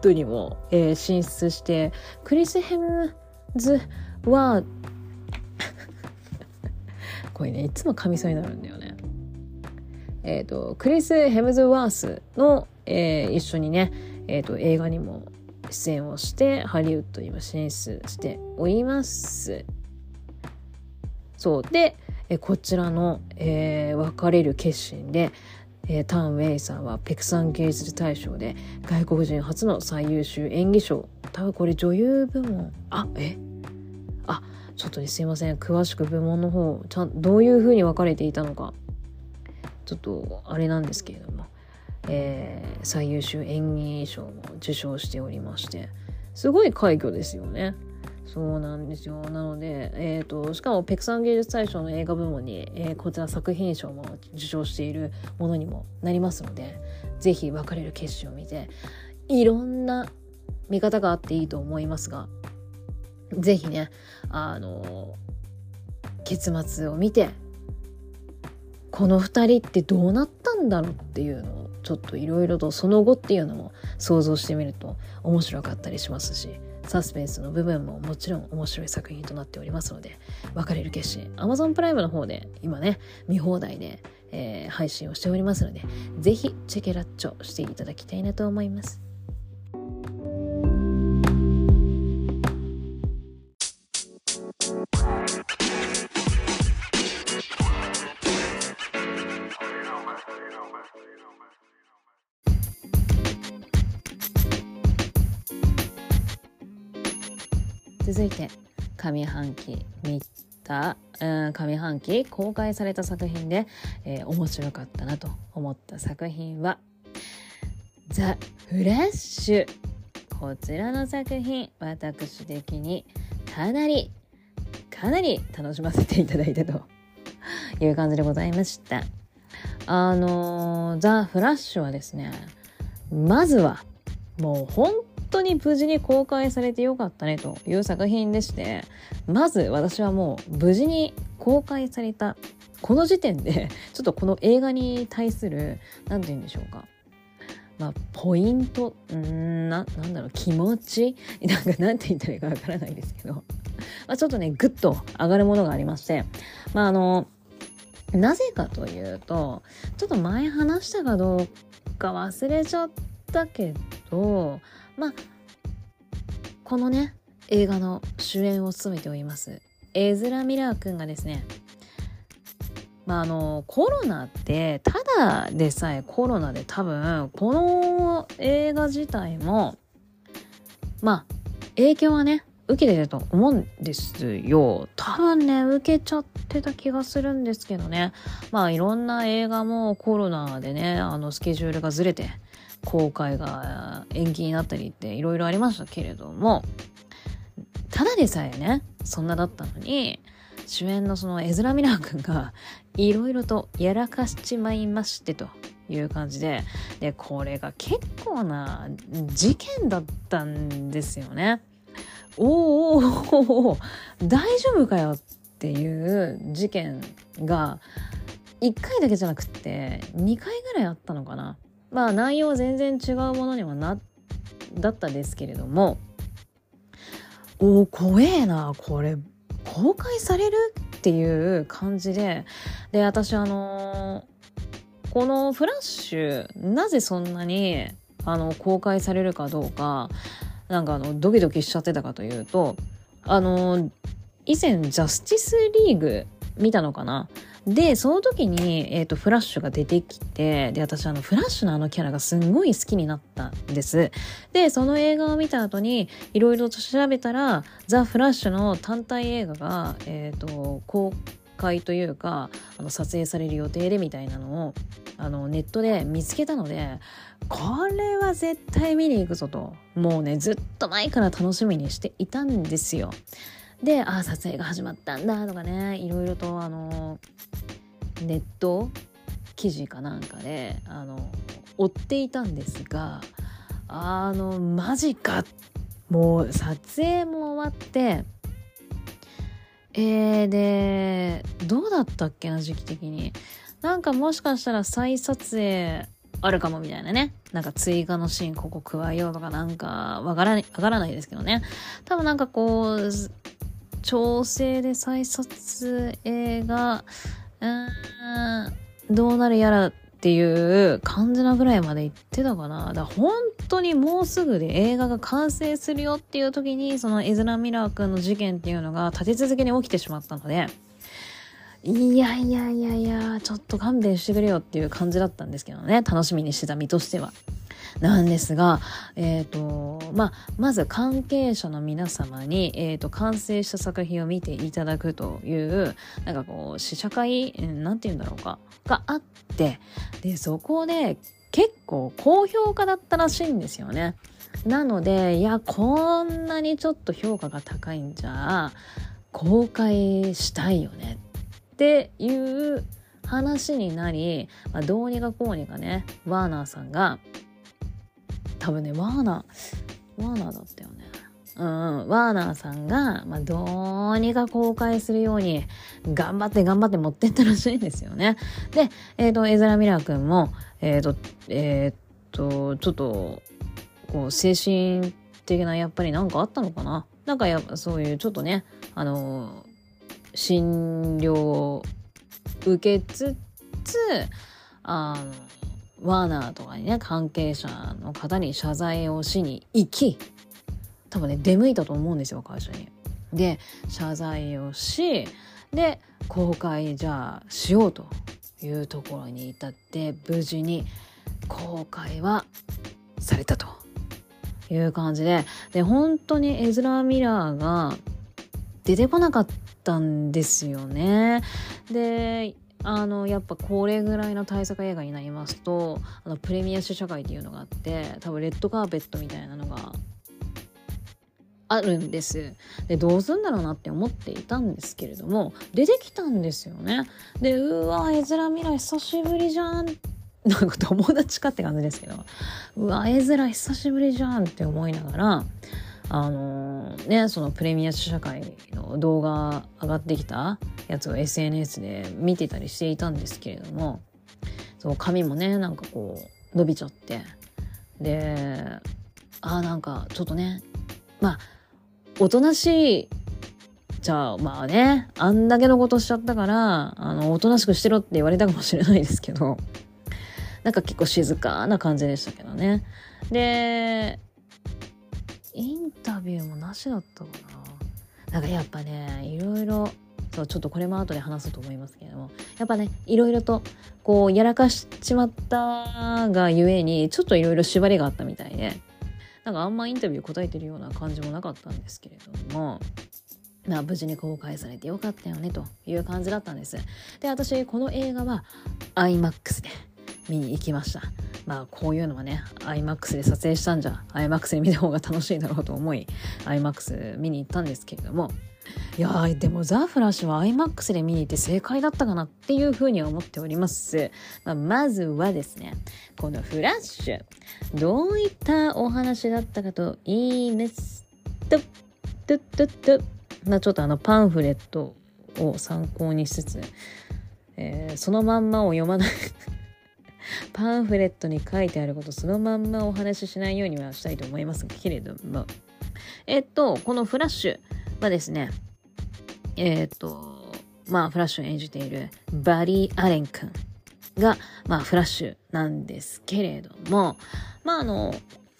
ドにも、えー、進出してクリス・ヘムズは これねいつも噛みそうになるんだよね。えっ、ー、とクリス・ヘムズワースの、えー、一緒にね、えーと、映画にも出演をしてハリウッドにも進出しております。そう。でえこちらの、えー、別れる決心で、えー、タン・ウェイさんはペクサン芸術大賞で外国人初の最優秀演技賞。多分これ女優部門。あえ？あちょっとねすいません。詳しく部門の方ちゃんどういう風に分かれていたのか。ちょっとあれなんですけれども、えー、最優秀演技賞も受賞しておりまして。すごい快挙ですよね。そうなんですよ。なので、えーと、しかもペクサン芸術大賞の映画部門に、えー、こちら作品賞も受賞しているものにもなりますので是非別れる決心を見ていろんな見方があっていいと思いますが是非ねあの結末を見てこの2人ってどうなったんだろうっていうのをちょっといろいろとその後っていうのも想像してみると面白かったりしますしサスペンスの部分ももちろん面白い作品となっておりますので別れる決心。Amazon プライムの方で今ね見放題で、えー、配信をしておりますので是非チェケラッチョしていただきたいなと思います。続いて上半期見た、うん、上半期公開された作品で、えー、面白かったなと思った作品は「ザ・フラッシュ」こちらの作品私的にかなりかなり楽しませていただいたという感じでございました。あのザ・フラッシュはですねまずはもう本当に無事に公開されてよかったねという作品でしてまず私はもう無事に公開されたこの時点で ちょっとこの映画に対する何て言うんでしょうか。まあ、ポイントんななんだろう気持ち？なんかなんて言ったらいいかわからないですけど、まあ、ちょっとねぐっと上がるものがありまして。まああのなぜかというとちょっと前話したかどうか忘れちゃったけどまあこのね映画の主演を務めておりますエズラ・ミラー君がですねまあ、あのコロナってただでさえコロナで多分この映画自体もまあ影響はね受けてると思うんですよ。多分ね受けちゃってた気がするんですけどね。まあいろんな映画もコロナでねあのスケジュールがずれて公開が延期になったりっていろいろありましたけれどもただでさえねそんなだったのに主演のそのエズラ・ミラー君がいろいろとやらかしちまいましてという感じででこれが結構な事件だったんですよね。おーおお大丈夫かよっていう事件が1回だけじゃなくって2回ぐらいあったのかな。まあ内容は全然違うものにはなだったですけれども。おお怖えな。これ公開されるっていう感じで。で私あのー、このフラッシュなぜそんなにあの公開されるかどうかなんかあのドキドキしちゃってたかというとあのー、以前ジャスティスリーグ見たのかな？で、その時に、えっ、ー、と、フラッシュが出てきて、で、私、あの、フラッシュのあのキャラがすんごい好きになったんです。で、その映画を見た後に、いろいろと調べたら、ザ・フラッシュの単体映画が、えっ、ー、と、公開というか、あの、撮影される予定でみたいなのを、あの、ネットで見つけたので、これは絶対見に行くぞと、もうね、ずっと前から楽しみにしていたんですよ。で、ああ、撮影が始まったんだとかね、いろいろと、あのネット記事かなんかであの追っていたんですがあのマジか。もう撮影も終わってえー、でどうだったっけな時期的に。なんかもしかしたら再撮影あるかもみたいなね。なんか追加のシーンここ加えようとかなんかわからないわからないですけどね多分なんかこう調整で再撮影がうんどうなるやらっていう感じなぐらいまで言ってたかな。だから本当にもうすぐで映画が完成するよっていう時に、そのエズラ・ミラー君の事件っていうのが立て続けに起きてしまったので、いやいやいやいや、ちょっと勘弁してくれよっていう感じだったんですけどね。楽しみにしてた身としては。なんですが、えーとまあ、まず関係者の皆様に、えーと、完成した作品を見ていただくというなんかこう試写会なんて言うんだろうかがあってでそこで結構高評価だったらしいんですよね。なのでいやこんなにちょっと評価が高いんじゃ公開したいよねっていう話になり、まあ、どうにかこうにかねワーナーさんが多分ねワーナーワーナーだったよねうん、ワーナーさんが、まあ、どうにか公開するように頑張って頑張って持ってったらしいんですよね。で、えっ、ー、と、エザラ・ミラー君も、えっ、ー、と、えっ、ー、と、ちょっと、こう、精神的な、やっぱりなんかあったのかななんかやっぱそういうちょっとね、あの、診療を受けつつ、あの、ワーナーとかにね関係者の方に謝罪をしに行き多分ね出向いたと思うんですよ会社に。で謝罪をしで公開じゃあしようというところに至って無事に公開はされたという感じでで本当にエズラ・ミラーが出てこなかったんですよね。であのやっぱこれぐらいの対策映画になりますとあのプレミア試写会っていうのがあって多分レッドカーペットみたいなのがあるんです。でどうすんだろうなって思っていたんですけれども出てきたんですよね。でうわ絵面未来久しぶりじゃん なんか友達かって感じですけどうわ絵面久しぶりじゃんって思いながらあのー、ねそのプレミア試写会の動画上がってきたやつを SNS で見てたりしていたんですけれどもそう髪もねなんかこう伸びちゃってでああなんかちょっとねまあおとなしいじゃあまあねあんだけのことしちゃったからあのおとなしくしてろって言われたかもしれないですけどなんか結構静かな感じでしたけどね。でインタビューもなしだったかななんかやっぱねいろいろそうちょっとこれも後で話すと思いますけれどもやっぱねいろいろとこうやらかしちまったがゆえにちょっといろいろ縛りがあったみたいでなんかあんまインタビュー答えてるような感じもなかったんですけれどもまあ、無事に公開されてよかったよねという感じだったんです。で、私、この映画は IMAX で見に行きました。まあ、こういうのはね、IMAX で撮影したんじゃ、IMAX で見た方が楽しいだろうと思い、IMAX 見に行ったんですけれども、いやーでもザ・フラッシュは IMAX で見に行って正解だったかなっていうふうには思っております。まあ、まずはですね、このフラッシュ、どういったお話だったかと言いますと、と、と、と、まあ、ちょっとあのパンフレットを参考にしつつ、えー、そのまんまを読まないパンフレットに書いてあることそのまんまお話ししないようにはしたいと思いますけれども。えっとこのフラッシュはですねえっとまあフラッシュを演じているバリー・アレン君がまあフラッシュなんですけれども。まああの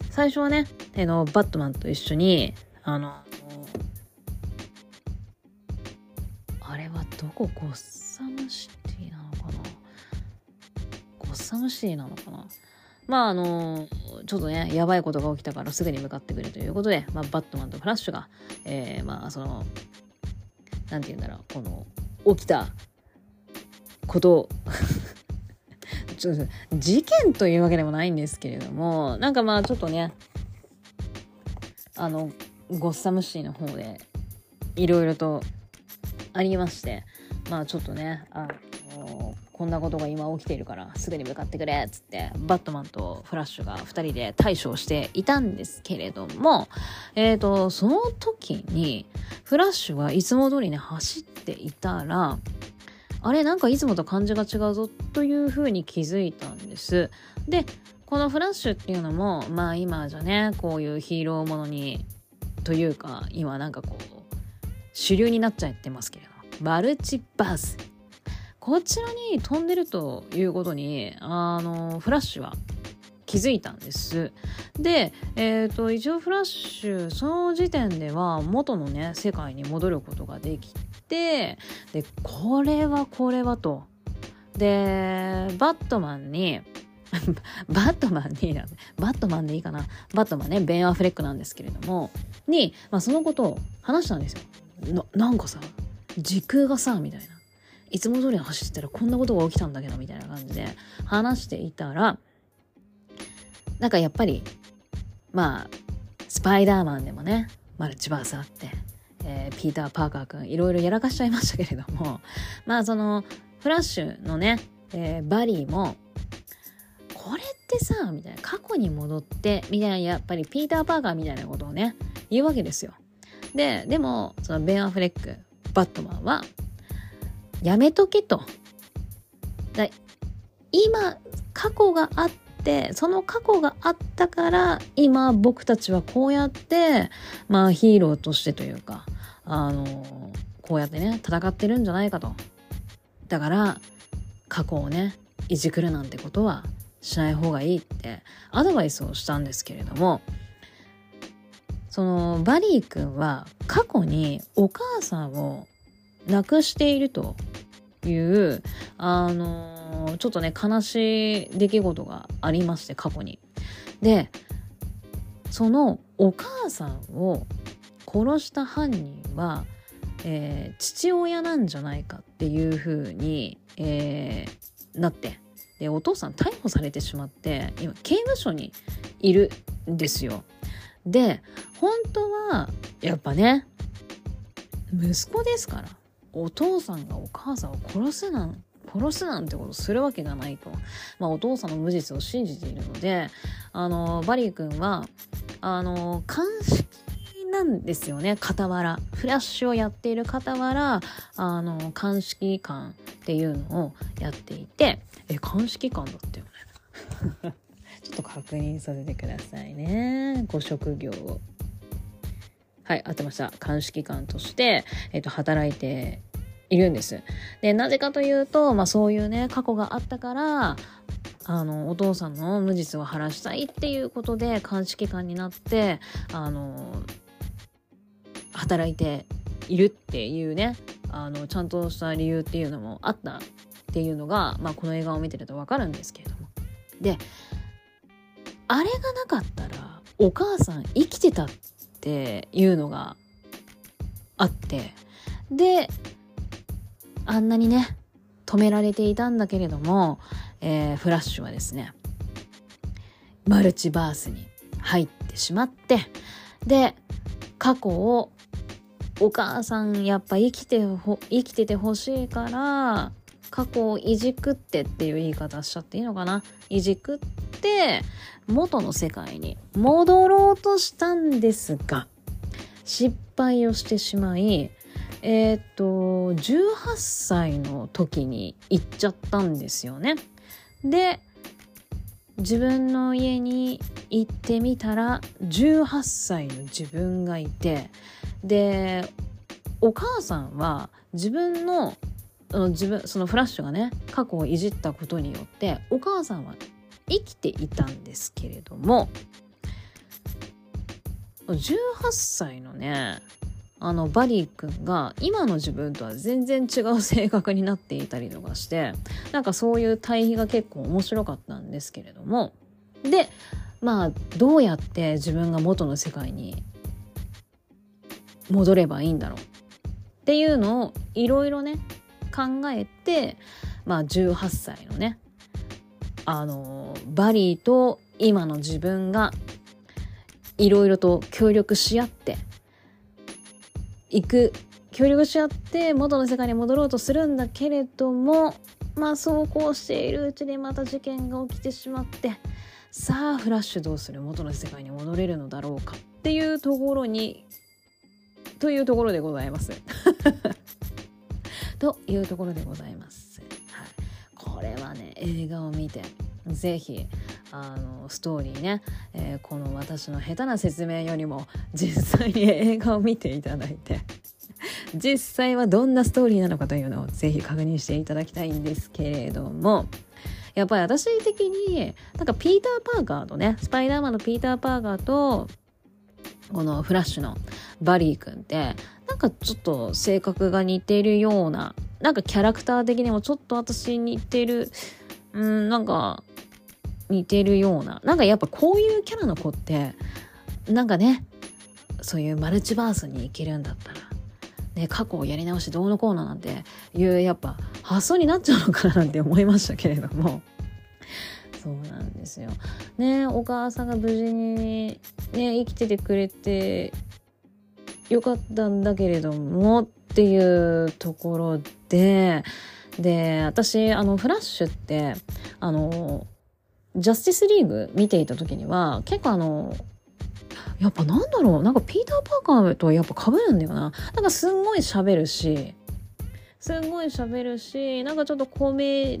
最初はねあのバットマンと一緒にあのどこゴッサムシティなのかなゴッサムシティなのかな。まああのちょっとねやばいことが起きたからすぐに向かってくるということで、まあ、バットマンとフラッシュが、えー、まあその何て言うんだろうこの起きたこと ちょっと事件というわけでもないんですけれどもなんかまあちょっとねあのゴッサムシティの方でいろいろとありましてまあちょっとねあのこんなことが今起きているからすぐに向かってくれっつってバットマンとフラッシュが2人で対処していたんですけれどもえっ、ー、とその時にフラッシュはいつも通りね走っていたらあれなんかいつもと感じが違うぞというふうに気づいたんです。でこのフラッシュっていうのもまあ今じゃねこういうヒーローものにというか今なんかこう主流になっちゃってますけれどマルチバースこちらに飛んでるということにあのフラッシュは気づいたんです。で、えっ、ー、と一応フラッシュその時点では元のね世界に戻ることができてでこれはこれはと。でバットマンに バットマンにバットマンでいいかなバットマンねベン・アフレックなんですけれどもに、まあ、そのことを話したんですよ。ななんかさ時空がさみたいないつも通り走ってたらこんなことが起きたんだけどみたいな感じで話していたらなんかやっぱりまあスパイダーマンでもねマルチバースあって、えー、ピーター・パーカー君いろいろやらかしちゃいましたけれどもまあそのフラッシュのね、えー、バリーもこれってさみたいな過去に戻ってみたいなやっぱりピーター・パーカーみたいなことをね言うわけですよ。で、でも、そのベン・アフレック、バットマンは、やめとけと。だ今、過去があって、その過去があったから、今僕たちはこうやって、まあヒーローとしてというか、あの、こうやってね、戦ってるんじゃないかと。だから、過去をね、いじくるなんてことはしない方がいいってアドバイスをしたんですけれども、そのバリー君は過去にお母さんを亡くしているというあのちょっとね悲しい出来事がありまして過去に。でそのお母さんを殺した犯人は、えー、父親なんじゃないかっていう風に、えー、なってでお父さん逮捕されてしまって今刑務所にいるんですよ。で本当はやっぱね息子ですからお父さんがお母さんを殺すなん殺すなんてことするわけがないと、まあ、お父さんの無実を信じているのであのバリー君はあの監視なんですよね傍らフラッシュをやっている傍らあの鑑識官っていうのをやっていてえ鑑識官だったよねちょっと確認させてくださいね。ご職業を。はい、合ってました。鑑識官として、えっ、と、働いているんです。で、なぜかというと、まあそういうね、過去があったから、あの、お父さんの無実を晴らしたいっていうことで、鑑識官になって、あの、働いているっていうね、あのちゃんとした理由っていうのもあったっていうのが、まあ、この映画を見てると分かるんですけれどもであれがなかったらお母さん生きてたってていうのがあって。であんなにね止められていたんだけれども、えー、フラッシュはですねマルチバースに入ってしまってで過去をお母さんやっぱ生きてほ生きててほしいから過去をいじくってっていう言い方しちゃっていいのかな？いじくって元の世界に戻ろうとしたんですが失敗をしてしまいえー、っと18歳の時に行っちゃったんですよね。で自分の家に行ってみたら18歳の自分がいてでお母さんは自分の自分そのフラッシュがね過去をいじったことによってお母さんは生きていたんですけれども18歳のねあのバリー君が今の自分とは全然違う性格になっていたりとかしてなんかそういう対比が結構面白かったんですけれどもでまあどうやって自分が元の世界に戻ればいいんだろう？っていうのをいろいろね考えてまあ18歳のねあのバリーと今の自分がいろいろと協力し合って行く協力し合って元の世界に戻ろうとするんだけれどもまあそうこうしているうちにまた事件が起きてしまってさあフラッシュどうする元の世界に戻れるのだろうかっていうところにというところでございます。というところでございます。これはね映画を見て是非あのストーリーね、えー、この私の下手な説明よりも実際に映画を見ていただいて 実際はどんなストーリーなのかというのをぜひ確認していただきたいんですけれどもやっぱり私的になんかピーター・パーカーとねスパイダーマンのピーター・パーカーとこのフラッシュのバリー君ってなんかちょっと性格が似ているようななんかキャラクター的にもちょっと私似てるうんなんか似てるようななんかやっぱこういうキャラの子ってなんかねそういうマルチバースに行けるんだったら、ね、過去をやり直しどうのこうのなんていうやっぱ発想になっちゃうのかななんて思いましたけれども そうなんですよ。ねお母さんが無事にね生きててくれてよかったんだけれどもっていうところでで私あのフラッシュってあのジャスティスリーグ見ていた時には結構あのやっぱなんだろうなんかピーター・パーカーとやっぱ被るんだよな。なんかすんごい喋るしすんごい喋るしなんかちょっとコメ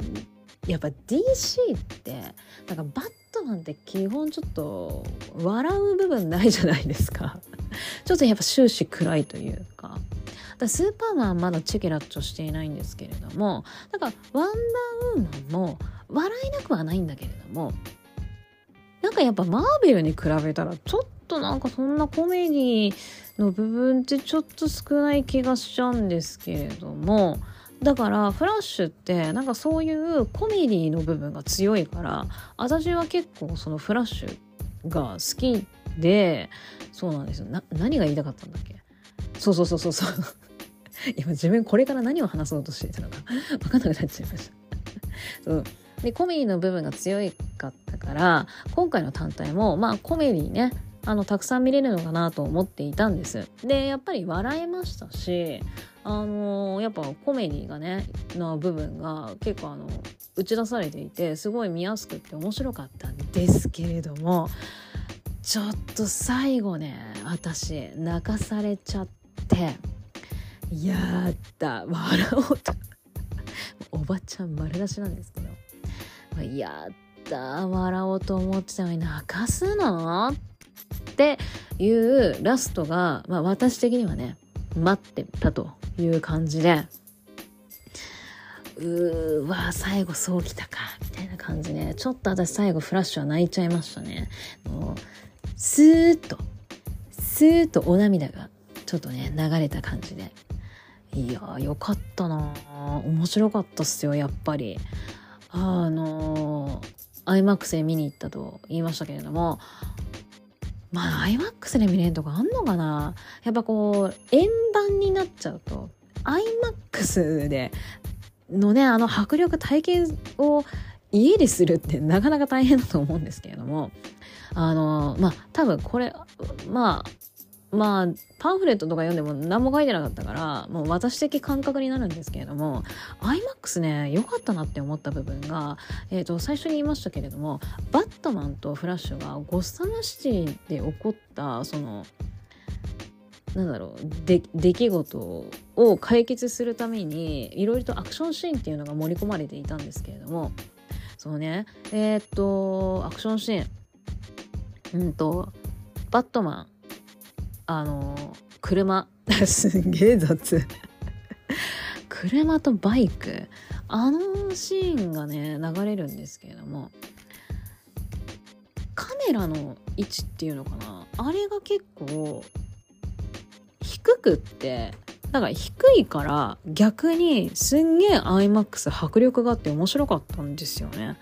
やっぱ DC ってなんかバットマンって基本ちょっと笑う部分ないじゃないですか。ちょっとやっぱ終始暗いというか。だスーパーマンまだチェケラッチョしていないんですけれども。だからワンダーウーマンも笑えなくはないんだけれども。なんかやっぱマーベルに比べたらちょっとなんかそんなコメディの部分ってちょっと少ない気がしちゃうんですけれども。だからフラッシュってなんかそういうコメディの部分が強いから私は結構そのフラッシュが好きでそうなんですよ。な何が言いたかったんだっけ？そうそうそうそうそう。今自分これから何を話そうとしてたのか。分かんなくなっちゃいました。そう。でコメディの部分が強かったから今回の単体もまあコメディねあのたくさん見れるのかなと思っていたんです。でやっぱり笑えましたしあの、やっぱコメディがねの部分が結構あの打ち出されていてすごい見やすくって面白かったんですけれどもちょっと最後ね私泣かされちゃってやだ笑おうと。おばちゃん丸出しなんですけど。やった笑おうと思ってたのに泣かすのっていうラストが、まあ、私的にはね待ってたと。いう感じでうーわ最後そうきたかみたいな感じでちょっと私最後フラッシュは泣いちゃいましたね。もうスーッとスーッとお涙がちょっとね流れた感じで。いやよかったな面白かったっすよやっぱり。あの iMAX で見に行ったと言いましたけれどもまあ iMAX で見れるとこあんのかな？やっぱこう円盤になっちゃうと iMAX でのねあの迫力体験を家でするってなかなか大変だと思うんですけれどもあのまあ多分これまあまあパンフレットとか読んでも何も書いてなかったからもう私的感覚になるんですけれども iMAX ね良かったなって思った部分が、えーと、最初に言いましたけれどもバットマンとフラッシュがゴッサムシティで起こったそのなんだろうで出来事を解決するためにいろいろとアクションシーンっていうのが盛り込まれていたんですけれどもそうねえー、っとアクションシーン。うんとバットマン。あの車。すんげえ雑。車とバイク。あのシーンがね流れるんですけれども。カメラの位置っていうのかな。あれが結構低くってだから低いから逆にすんげえ iMAX 迫力があって面白かったんですよね。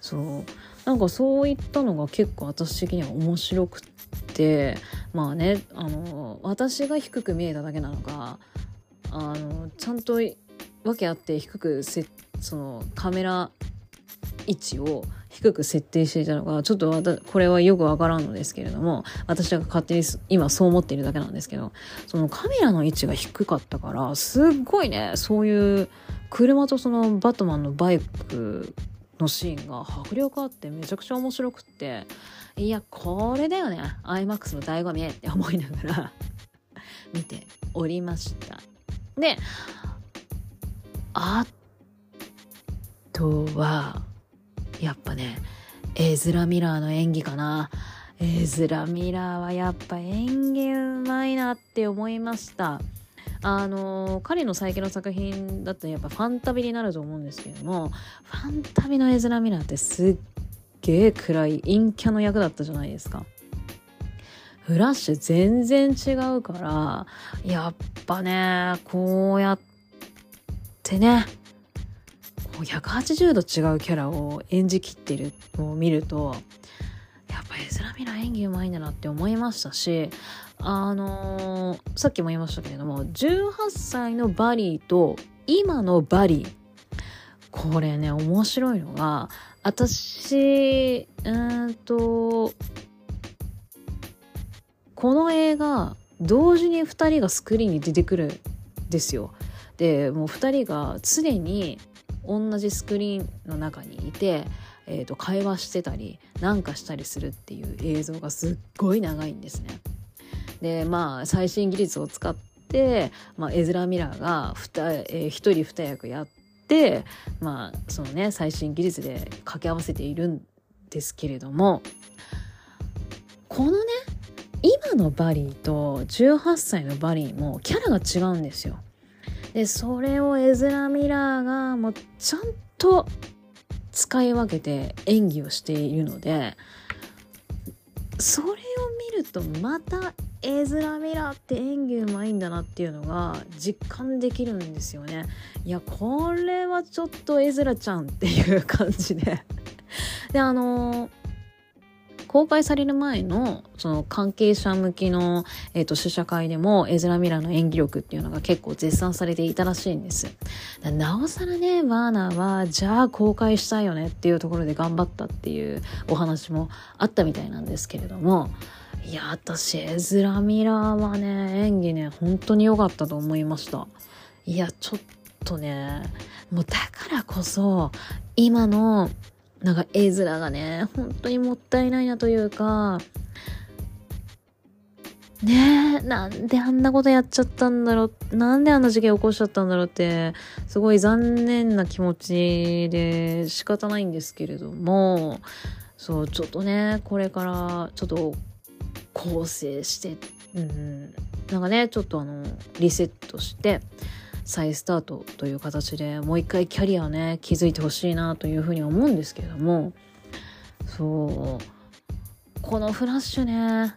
そうなんかそういったのが結構私的には面白くってまあねあの私が低く見えただけなのかあのちゃんと訳あって低くせそのカメラ位置を低く設定していたのがちょっとこれはよくわからんのですけれども私が勝手に今そう思っているだけなんですけどそのカメラの位置が低かったからすっごいねそういう車とそのバットマンのバイクのシーンが迫力あってめちゃくちゃ面白くって。いやこれだよね。iMAX の醍醐味って思いながら 見ておりました。であとはやっぱねエズラ・ミラーの演技かな。エズラ・ミラーはやっぱ演技うまいなって思いました。あの彼の最近の作品だとやっぱファンタビになると思うんですけどもファンタビのエズラ・ミラーってすっげえ暗い陰キャの役だったじゃないですか。フラッシュ全然違うからやっぱねこうやってねこう180度違うキャラを演じきってるのを見るとやっぱエズラ・ミラー演技うまいんだなって思いましたしあのー、さっきも言いましたけれども18歳のバリーと今のバリーこれね面白いのが私うんとこの映画同時に2人がスクリーンに出てくるんですよ。でもう2人が常に同じスクリーンの中にいて、えー、と会話してたりなんかしたりするっていう映像がすっごい長いんですね。でまあ最新技術を使って、まあ、エズラ・ミラーがえー、1人2役やってまあそのね最新技術で掛け合わせているんですけれどもこのね今のバリーと18歳のバリーもキャラが違うんですよ。でそれをエズラ・ミラーがもうちゃんと使い分けて演技をしているのでそれを見るとまたエズラ・ミラって演技うまいんだなっていうのが実感できるんですよね。いやこれはちょっとエズラちゃんっていう感じで。であの公開される前のその関係者向きの、えーと、試写会でもエズラ・ミラーの演技力っていうのが結構絶賛されていたらしいんです。なおさらねワーナーはじゃあ公開したいよねっていうところで頑張ったっていうお話もあったみたいなんですけれどもいや私エズラ・ミラーはね演技ね本当に良かったと思いました。いやちょっとねもうだからこそ今のなんか絵面がね本当にもったいないなというかねえなんであんなことやっちゃったんだろうなんであんな事件起こしちゃったんだろうってすごい残念な気持ちで仕方ないんですけれどもそうちょっとねこれからちょっと構成して、うん、なんかねちょっとあのリセットして再スタートという形でもう一回キャリアね築いてほしいなというふうに思うんですけれども。そう。このフラッシュね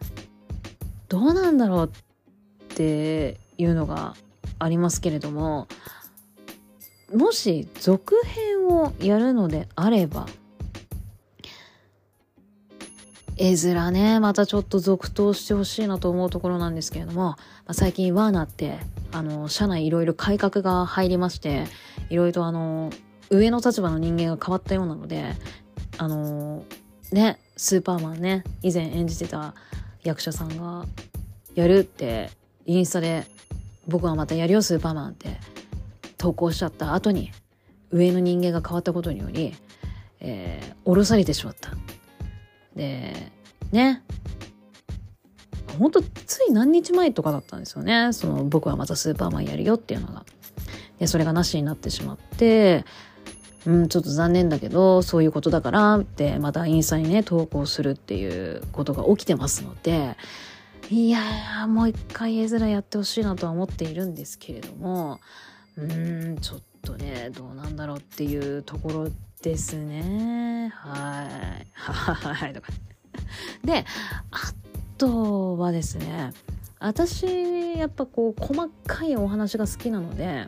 どうなんだろうっていうのがありますけれども。もし続編をやるのであれば絵面ねまたちょっと続投してほしいなと思うところなんですけれども、まあ、最近ワーナーってあの社内いろいろ改革が入りましていろいろとあの上の立場の人間が変わったようなのであのねスーパーマンね以前演じてた役者さんがやるってインスタで僕はまたやるよスーパーマンって投稿しちゃった後に上の人間が変わったことにより、えー、降ろされてしまった。で、ね。ほんとつい何日前とかだったんですよね。その僕はまたスーパーマンやるよっていうのが。で、それがなしになってしまって、うん、ちょっと残念だけど、そういうことだからって、またインスタにね、投稿するっていうことが起きてますので、いや、もう一回絵面やってほしいなとは思っているんですけれども、うん、ちょっとね、どうなんだろうっていうところですね。はい。はい。とか。で、あとはですね、私、やっぱこう、細かいお話が好きなので、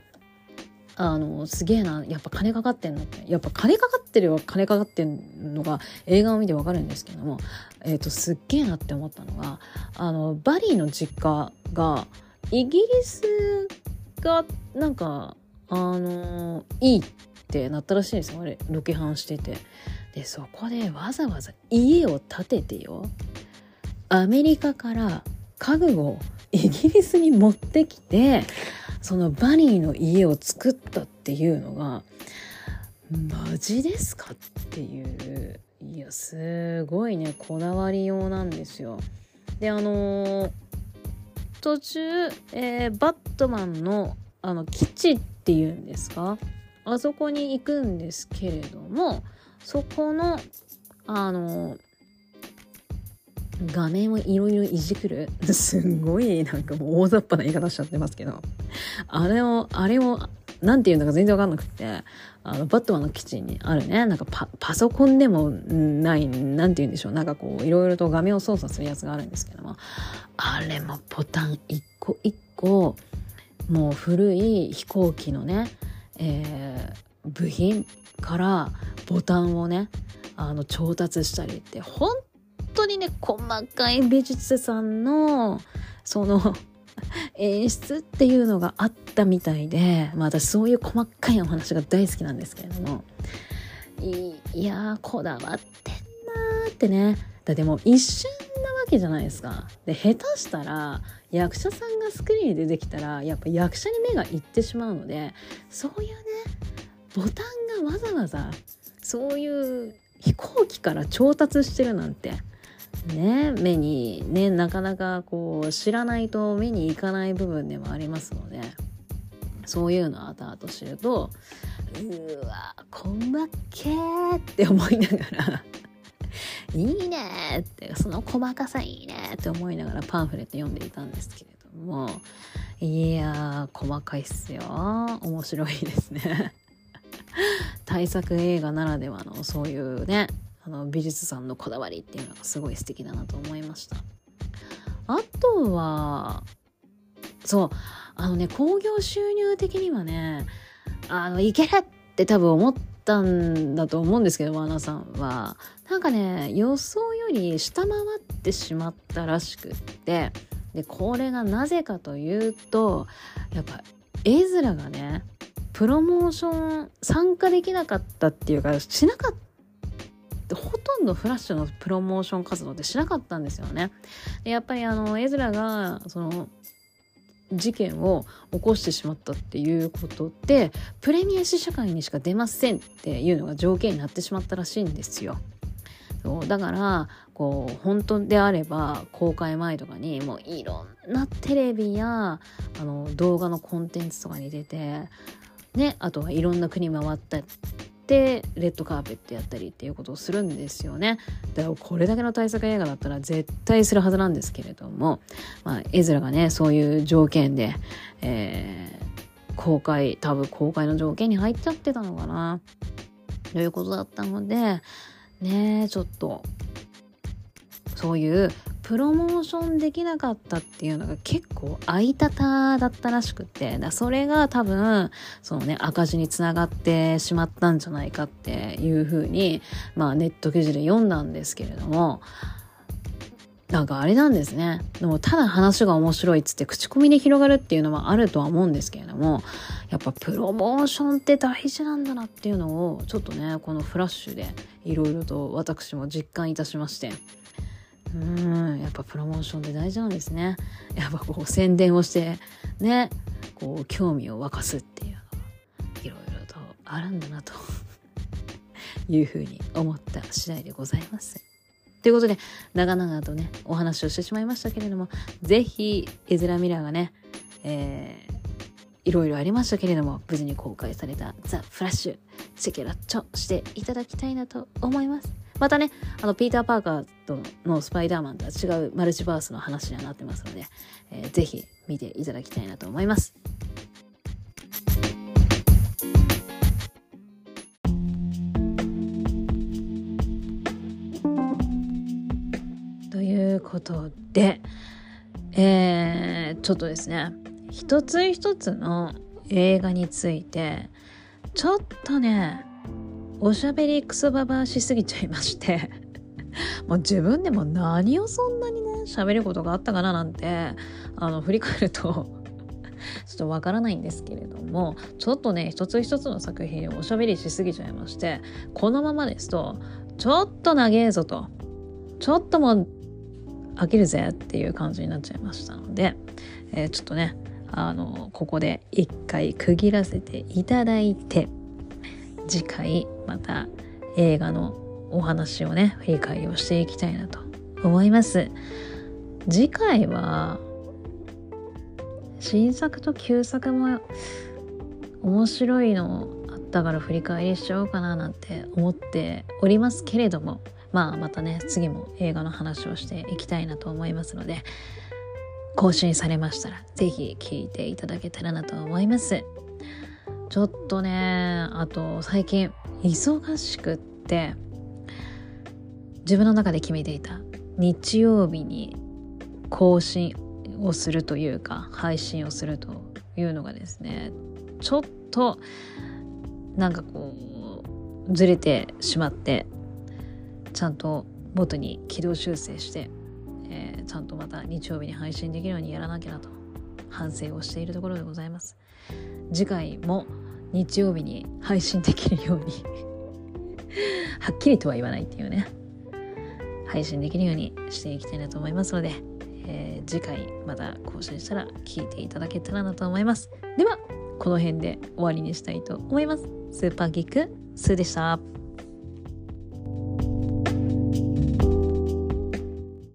あの、すげえな、やっぱ金かかってんのって。やっぱ金かかってるよ、金かかってんのが映画を見てわかるんですけども、えっ、ー、と、すっげえなって思ったのが、あの、バリーの実家が、イギリスが、なんか、あの、いいってってなったらしいんですよ、あれ、ロケハンしてて。で、そこでわざわざ家を建ててよ、アメリカから家具をイギリスに持ってきて、そのバニーの家を作ったっていうのがマジですかっていういやすごいねこだわりようなんですよ。であのー、途中、えー、バットマンのあの基地っていうんですか？あそこに行くんですけれどもそこのあの画面をいろいろいじくる。すんごいなんかもう大雑把な言い方しちゃってますけど。あれを、あれを、なんて言うんだか全然わかんなくて、あの、バットマンの基地にあるね、なんかパパソコンでもない、なんて言うんでしょう、なんかこう、いろいろと画面を操作するやつがあるんですけども、あれもボタン一個一個、もう古い飛行機のね、えー、部品からボタンをね、あの、調達したりって、本当にね、細かい美術さんの、その 演出っていうのがあったみたいで、まあ私そういう細かいお話が大好きなんですけれども、いいや、こだわってんなーってね。だってもう一瞬なわけじゃないですか。で、下手したら、役者さんがスクリーンに出てきたら、やっぱ役者に目がいってしまうので、そういうね、ボタンがわざわざ、そういう飛行機から調達してるなんて、ね目にねなかなかこう知らないと目にいかない部分でもありますのでそういうのを後々知るとうわ細けーって思いながらいいねってその細かさいいねって思いながらパンフレット読んでいたんですけれどもいやー細かいっすよ。面白いですね。大作映画ならではのそういうねあの美術さんのこだわりっていうのがすごい素敵だなと思いました。あとはそうあのね興行収入的にはねあのいけるって多分思ったんだと思うんですけどワーナーさんはなんかね予想より下回ってしまったらしくってでこれがなぜかというとやっぱ絵面がねプロモーション参加できなかったっていうかしなかったほとんどフラッシュのプロモーション活動ってしなかったんですよね。でやっぱりあのエズラがその事件を起こしてしまったっていうことでプレミア試写会にしか出ませんっていうのが条件になってしまったらしいんですよ。そうだからこう本当であれば公開前とかにもういろんなテレビやあの動画のコンテンツとかに出てねあとはいろんな国回ったてレッドカーペットやったりっていうことをするんですよね。だからこれだけの対策映画だったら絶対するはずなんですけれども、まあ、エズラがねそういう条件で、えー、公開多分公開の条件に入っちゃってたのかなということだったのでねちょっとそういうプロモーションできなかったっていうのが結構あいたただったらしくてだそれが多分そのね赤字につながってしまったんじゃないかっていうふうにまあネット記事で読んだんですけれどもなんかあれなんですね。でもただ話が面白いっつって口コミで広がるっていうのはあるとは思うんですけれども、やっぱプロモーションって大事なんだなっていうのをちょっとね、このフラッシュでいろいろと私も実感いたしまして。うん、やっぱプロモーションって大事なんですね。やっぱこう宣伝をして、ね、こう興味を沸かすっていうのは、いろいろとあるんだなと いうふうに思った次第でございます。ということで、長々とね、お話をしてしまいましたけれども、ぜひ、エズラ・ミラーがね、えー、いろいろありましたけれども、無事に公開されたザ・フラッシュ、チェケラッチョしていただきたいなと思います。またね、あの、ピーター・パーカーとのスパイダーマンとは違うマルチバースの話にはなってますので、えー、ぜひ見ていただきたいなと思います。ということで、えー、ちょっとですね一つ一つの映画についてちょっとねおしゃべりクソババアしすぎちゃいまして。もう自分でも何をそんなにね喋ることがあったかななんてあの振り返ると ちょっとわからないんですけれどもちょっとね一つ一つの作品をおしゃべりしすぎちゃいましてこのままですとちょっと長えぞとちょっともう飽きるぜっていう感じになっちゃいましたので、えー、ちょっとねあのここで一回区切らせていただいて次回また映画のお話をね振り返りをしていきたいなと思います。次回は新作と旧作も面白いのあったから振り返りしちゃおうかななんて思っておりますけれどもまあまたね次も映画の話をしていきたいなと思いますので更新されましたら是非聞いていただけたらなと思います。ちょっとねあと最近忙しくって自分の中で決めていた日曜日に更新をするというか配信をするというのがですねちょっとなんかこうずれてしまってちゃんと元に軌道修正して、えー、ちゃんとまた日曜日に配信できるようにやらなきゃなと反省をしているところでございます。次回も日曜日に配信できるように。はっきりとは言わないっていうね。配信できるようにしていきたいなと思いますので、えー、次回また更新したら聞いていただけたらなと思います。ではこの辺で終わりにしたいと思います。スーパーギックスーでした。